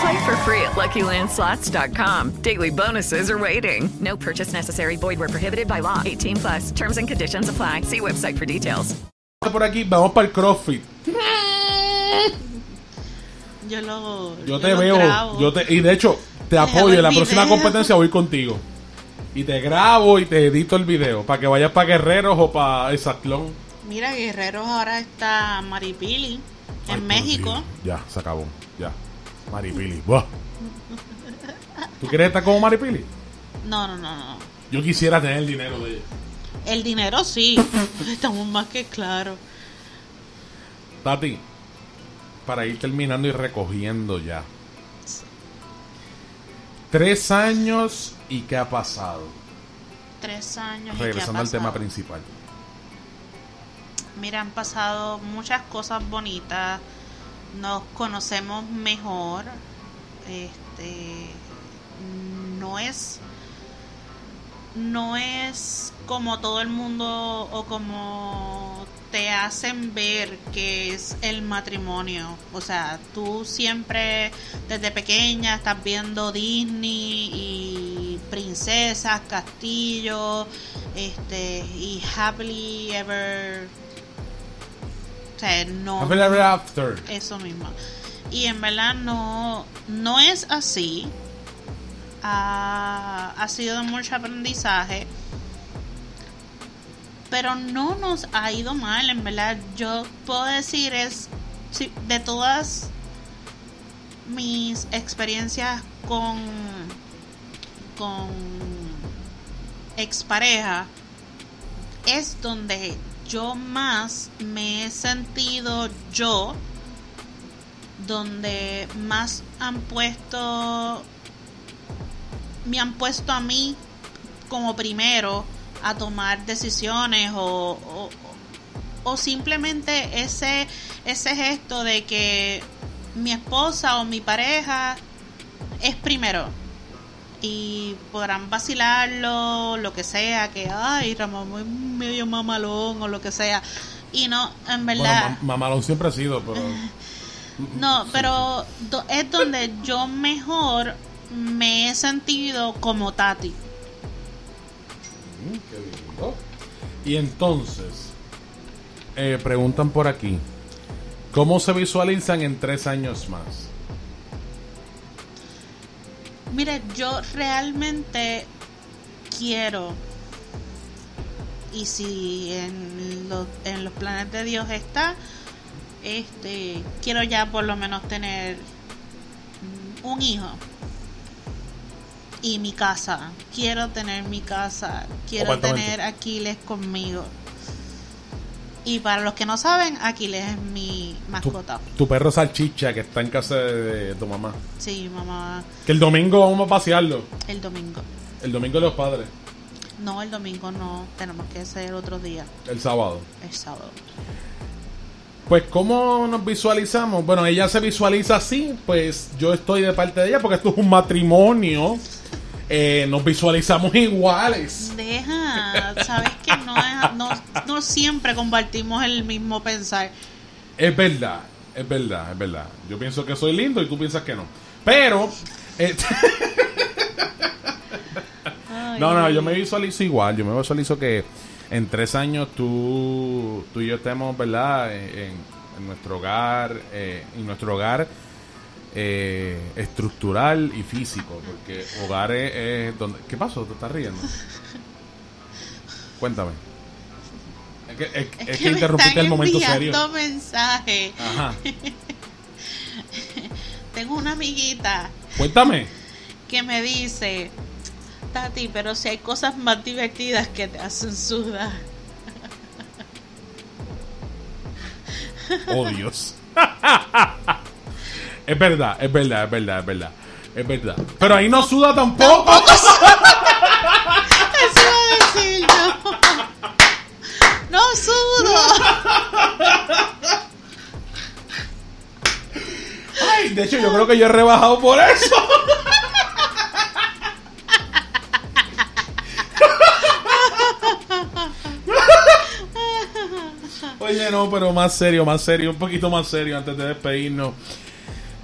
Play for free at LuckyLandSlots.com. Daily bonuses are waiting. No purchase necessary. Void where prohibited by law. 18 plus. Terms and conditions apply. See website for details. Por aquí, vamos para el CrossFit. Yo lo. Yo te lo veo, grabo. yo te, y de hecho, te apoyo. el En la próxima competencia voy contigo. Y te grabo y te edito el video. Para que vayas para Guerreros o para Exatlón. Mira, Guerreros ahora está Maripili Ay, en por México. Ya, se acabó. Maripili. Buah. ¿Tú quieres estar como Maripili? No, no, no, no. Yo quisiera tener el dinero de ella. El dinero sí. Estamos más que claros. Tati, para ir terminando y recogiendo ya. Tres años y qué ha pasado. Tres años. ¿y qué ha Regresando al tema pasado? principal. Mira, han pasado muchas cosas bonitas. Nos conocemos mejor. Este no es no es como todo el mundo o como te hacen ver que es el matrimonio. O sea, tú siempre desde pequeña estás viendo Disney y princesas, castillos, este y happily ever o sea, no After. eso mismo. Y en verdad no, no es así. Ha, ha sido de mucho aprendizaje. Pero no nos ha ido mal, en verdad. Yo puedo decir es de todas mis experiencias con con expareja es donde yo más me he sentido yo donde más han puesto me han puesto a mí como primero a tomar decisiones o, o, simplemente ese ese gesto de que mi esposa o mi pareja es primero y podrán vacilarlo, lo que sea, que ay, Ramón muy medio mamalón o lo que sea. Y no, en verdad. Bueno, mamalón siempre ha sido, pero. No, pero es donde yo mejor me he sentido como Tati. Mm, qué lindo. Y entonces, eh, preguntan por aquí: ¿Cómo se visualizan en tres años más? Mire, yo realmente quiero, y si en, lo- en los planes de Dios está, este, quiero ya por lo menos tener un hijo y mi casa. Quiero tener mi casa, quiero tener Aquiles conmigo. Y para los que no saben, Aquiles es mi mascota. tu perro salchicha que está en casa de, tu mamá. Sí, mamá, Que el domingo vamos a pasearlo. el domingo. El domingo de los padres. No, el domingo no, tenemos que ser otro día, El sábado. el sábado. Pues, ¿cómo nos visualizamos? Bueno, ella se visualiza así, pues yo estoy de parte de ella porque esto es un matrimonio. Eh, nos visualizamos iguales. Deja, sabes que no, es- no, siempre compartimos el mismo pensar. Es verdad, es verdad, es verdad. Yo pienso que soy lindo y tú piensas que no. Pero... eh, no, no, yo me visualizo igual. Yo me visualizo que en tres años tú, tú y yo estemos, ¿verdad? En, en nuestro hogar, eh, en nuestro hogar eh, estructural y físico. Porque hogar es, es donde... ¿Qué pasó? ¿Te estás riendo? Cuéntame. Es que, es- es Es que que interrumpiste el momento serio. mensajes. Ajá. Tengo una amiguita Cuéntame. que me dice, Tati, pero si hay cosas más divertidas que te hacen sudar. Oh, Dios. es verdad, es verdad, es verdad, es verdad. Es verdad. Pero ahí no suda tampoco. Eso iba a decir yo. No sudo. Ay, de hecho, yo creo que yo he rebajado por eso. Oye, no, pero más serio, más serio, un poquito más serio antes de despedirnos.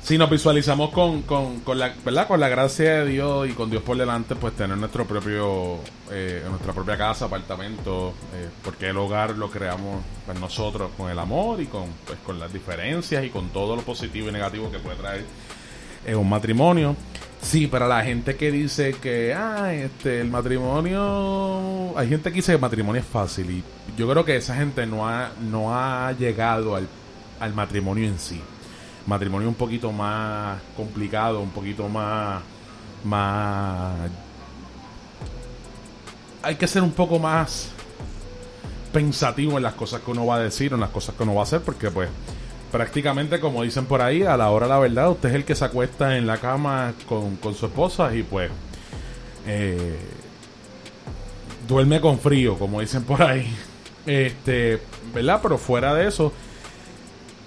Si nos visualizamos con, con, con la, ¿verdad? con la gracia de Dios y con Dios por delante, pues tener nuestro propio, eh, nuestra propia casa, apartamento, eh, porque el hogar lo creamos pues, nosotros con el amor y con, pues, con las diferencias y con todo lo positivo y negativo que puede traer eh, un matrimonio. Sí, para la gente que dice que ah, este, el matrimonio. Hay gente que dice que el matrimonio es fácil. Y yo creo que esa gente no ha, no ha llegado al, al matrimonio en sí. Matrimonio un poquito más complicado, un poquito más. más. Hay que ser un poco más pensativo en las cosas que uno va a decir, en las cosas que uno va a hacer, porque pues prácticamente como dicen por ahí, a la hora de la verdad, usted es el que se acuesta en la cama con, con su esposa y pues eh, duerme con frío, como dicen por ahí. Este, ¿verdad? Pero fuera de eso,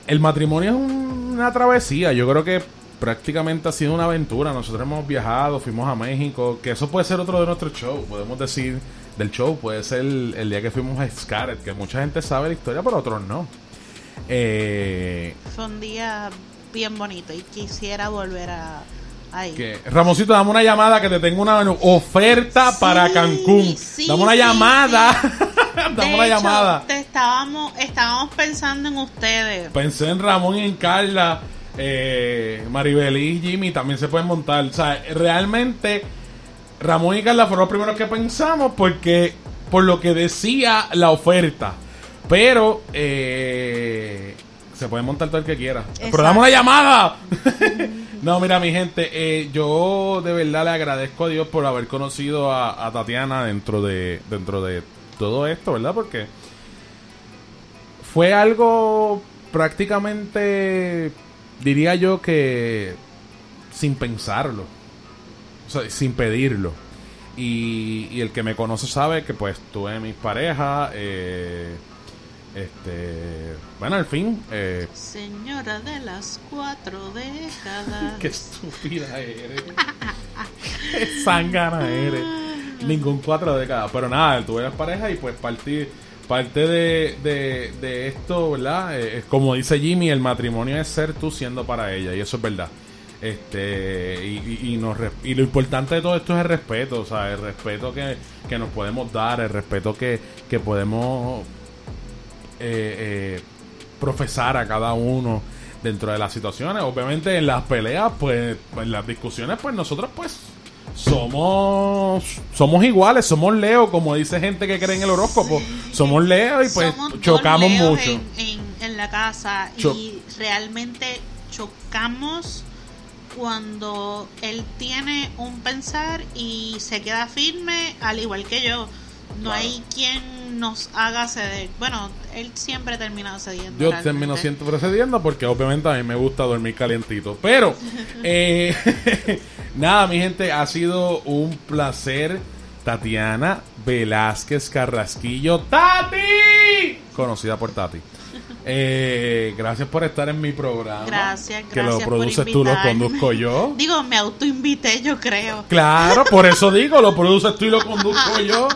el matrimonio es un- una travesía. Yo creo que prácticamente ha sido una aventura. Nosotros hemos viajado, fuimos a México, que eso puede ser otro de nuestros shows. Podemos decir del show, puede ser el, el día que fuimos a Scarlet, que mucha gente sabe la historia, pero otros no. Eh, Fue un día bien bonito y quisiera volver a ahí. que, Ramoncito, dame una llamada que te tengo una oferta para Cancún. sí, dame una sí, llamada. De una hecho, llamada. te estábamos, estábamos pensando en ustedes. Pensé en Ramón y en Carla, eh, Maribel y Jimmy también se pueden montar. O sea, realmente Ramón y Carla fueron los primeros que pensamos porque por lo que decía la oferta. Pero eh, se puede montar todo el que quiera. Pero Exacto. dame una llamada. No, mira, mi gente, eh, yo de verdad le agradezco a Dios por haber conocido a, a Tatiana dentro de, dentro de todo esto, ¿verdad? Porque fue algo prácticamente, diría yo que sin pensarlo, o sea, sin pedirlo. Y, y el que me conoce sabe que pues tuve mis parejas, eh, este, bueno, al fin, eh, Señora de las cuatro décadas. Qué estúpida eres. Qué zángana eres. Ningún cuatro décadas. Pero nada, tuve las parejas y pues partí, parte de, de, de esto, ¿verdad? Eh, como dice Jimmy, el matrimonio es ser tú siendo para ella. Y eso es verdad. Este, y, y, y nos y lo importante de todo esto es el respeto, o sea, el respeto que, que nos podemos dar, el respeto que, que podemos eh, eh, profesar a cada uno dentro de las situaciones. Obviamente en las peleas, pues, en las discusiones, pues nosotros pues somos somos iguales, somos Leo, como dice gente que cree en el horóscopo. Somos Leo y pues Somos chocamos Leos mucho. En, en- en la casa Cho- y realmente chocamos cuando él tiene un pensar y se queda firme al igual que yo. No Claro. hay quien nos haga ceder. Bueno, él siempre termina cediendo. Yo realmente. termino siempre procediendo porque obviamente a mí me gusta dormir calientito. Pero, eh, nada, mi gente, ha sido un placer. Tatiana Velázquez Carrasquillo. ¡Tati! Conocida por Tati. Eh, gracias por estar en mi programa. Gracias, Que lo gracias produces tú, lo conduzco yo. Digo, me autoinvité, yo creo. Claro, por eso digo, lo produces tú y lo conduzco yo.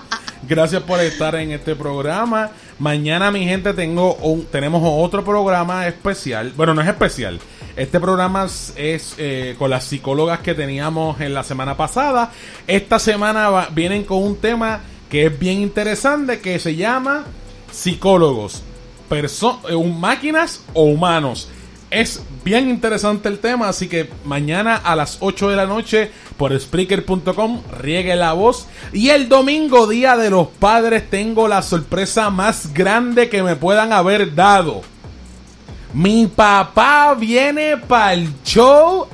Gracias por estar en este programa. Mañana, mi gente, tengo tenemos otro programa especial. Bueno, no es especial. Este programa es, eh, con las psicólogas que teníamos en la semana pasada. Esta semana vienen con un tema que es bien interesante, que se llama psicólogos, perso- eh, máquinas o humanos. Es bien interesante el tema, así que mañana a las 8 de la noche por Spreaker.com riegue la voz. Y el domingo, Día de los Padres, tengo la sorpresa más grande que me puedan haber dado. Mi papá viene para el show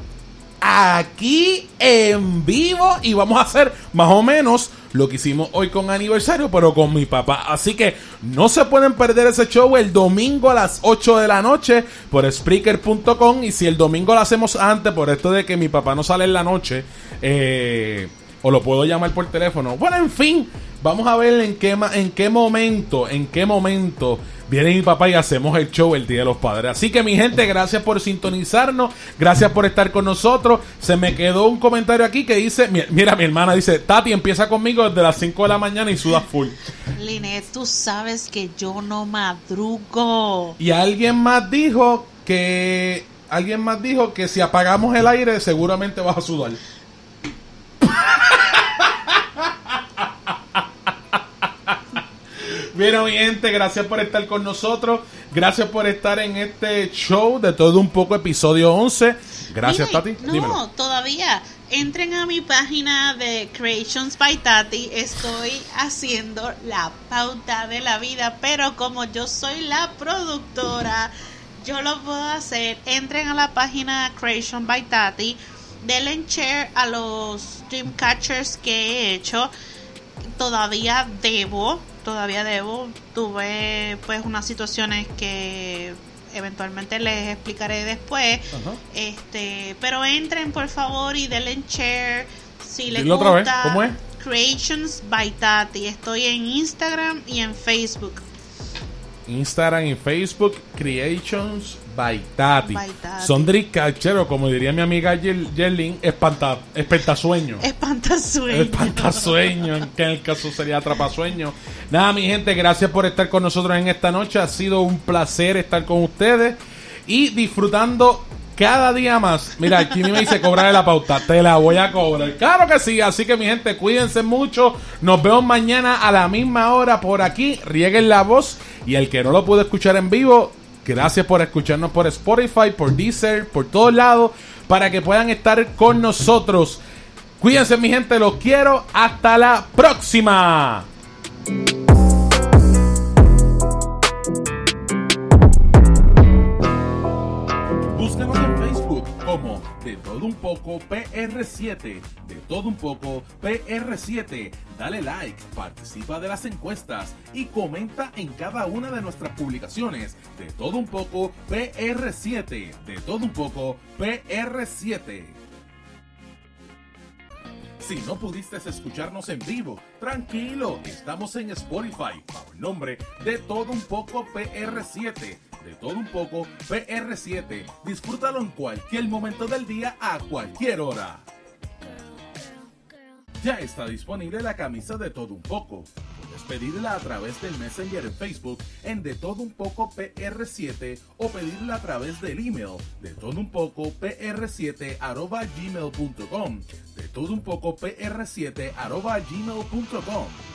aquí en vivo y vamos a hacer más o menos lo que hicimos hoy con aniversario, pero con mi papá. Así que no se pueden perder ese show el domingo a las 8 de la noche por Spreaker.com. Y si el domingo lo hacemos antes, por esto de que mi papá no sale en la noche, eh, o lo puedo llamar por teléfono. Bueno, en fin, vamos a ver en qué, en qué momento, en qué momento viene mi papá y hacemos el show el Día de los Padres. Así que mi gente, gracias por sintonizarnos, gracias por estar con nosotros. Se me quedó un comentario aquí que dice, mi- mira, mi hermana dice, Tati empieza conmigo desde las 5 de la mañana y suda full. Linet, tú sabes que yo no madrugo. Y alguien más dijo que, alguien más dijo que si apagamos el aire seguramente vas a sudar. Bueno, mi gente, gracias por estar con nosotros. Gracias por estar en este show de todo un poco, episodio 11. Gracias, Tati. No, Dímelo. todavía. Entren a mi página de Creations by Tati. Estoy haciendo la pauta de la vida, pero como yo soy la productora, yo lo puedo hacer. Entren a la página Creation by Tati. Denle share a los Dreamcatchers que he hecho. Todavía debo, todavía debo. Tuve pues unas situaciones que eventualmente les explicaré después. Este, pero entren por favor y denle share si les Dilo gusta. otra vez, ¿cómo es? Creations by Tati. Estoy en Instagram y en Facebook. Instagram y Facebook, Creations by Tati. By Tati. Son Dreamcatcher, como diría mi amiga Yerlin, espanta, espantasueño. Espantasueño. Espantasueño, que en el caso sería atrapasueño. Nada, mi gente, gracias por estar con nosotros en esta noche. Ha sido un placer estar con ustedes y disfrutando cada día más. Mira, aquí me dice cobrar la pauta. Te la voy a cobrar. Claro que sí. Así que, mi gente, cuídense mucho. Nos vemos mañana a la misma hora por aquí. Rieguen la voz. Y el que no lo pudo escuchar en vivo, gracias por escucharnos por Spotify, por Deezer, por todos lados, para que puedan estar con nosotros. Cuídense, mi gente, los quiero. Hasta la próxima. Un PR7, de todo un poco PR7. Dale like, participa de las encuestas y comenta en cada una de nuestras publicaciones. De todo un poco PR7, de todo un poco PR7. Si no pudiste escucharnos en vivo, tranquilo, estamos en Spotify bajo el nombre de Todo Un Poco PR7. De Todo Un Poco PR7. Disfrútalo en cualquier momento del día a cualquier hora. Ya está disponible la camisa de Todo Un Poco. Puedes pedirla a través del Messenger en Facebook en De Todo Un Poco PR7 o pedirla a través del email de Todo Un Poco PR7 arroba gmail.com. De Todo Un Poco PR7 arroba gmail.com.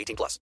18 plus.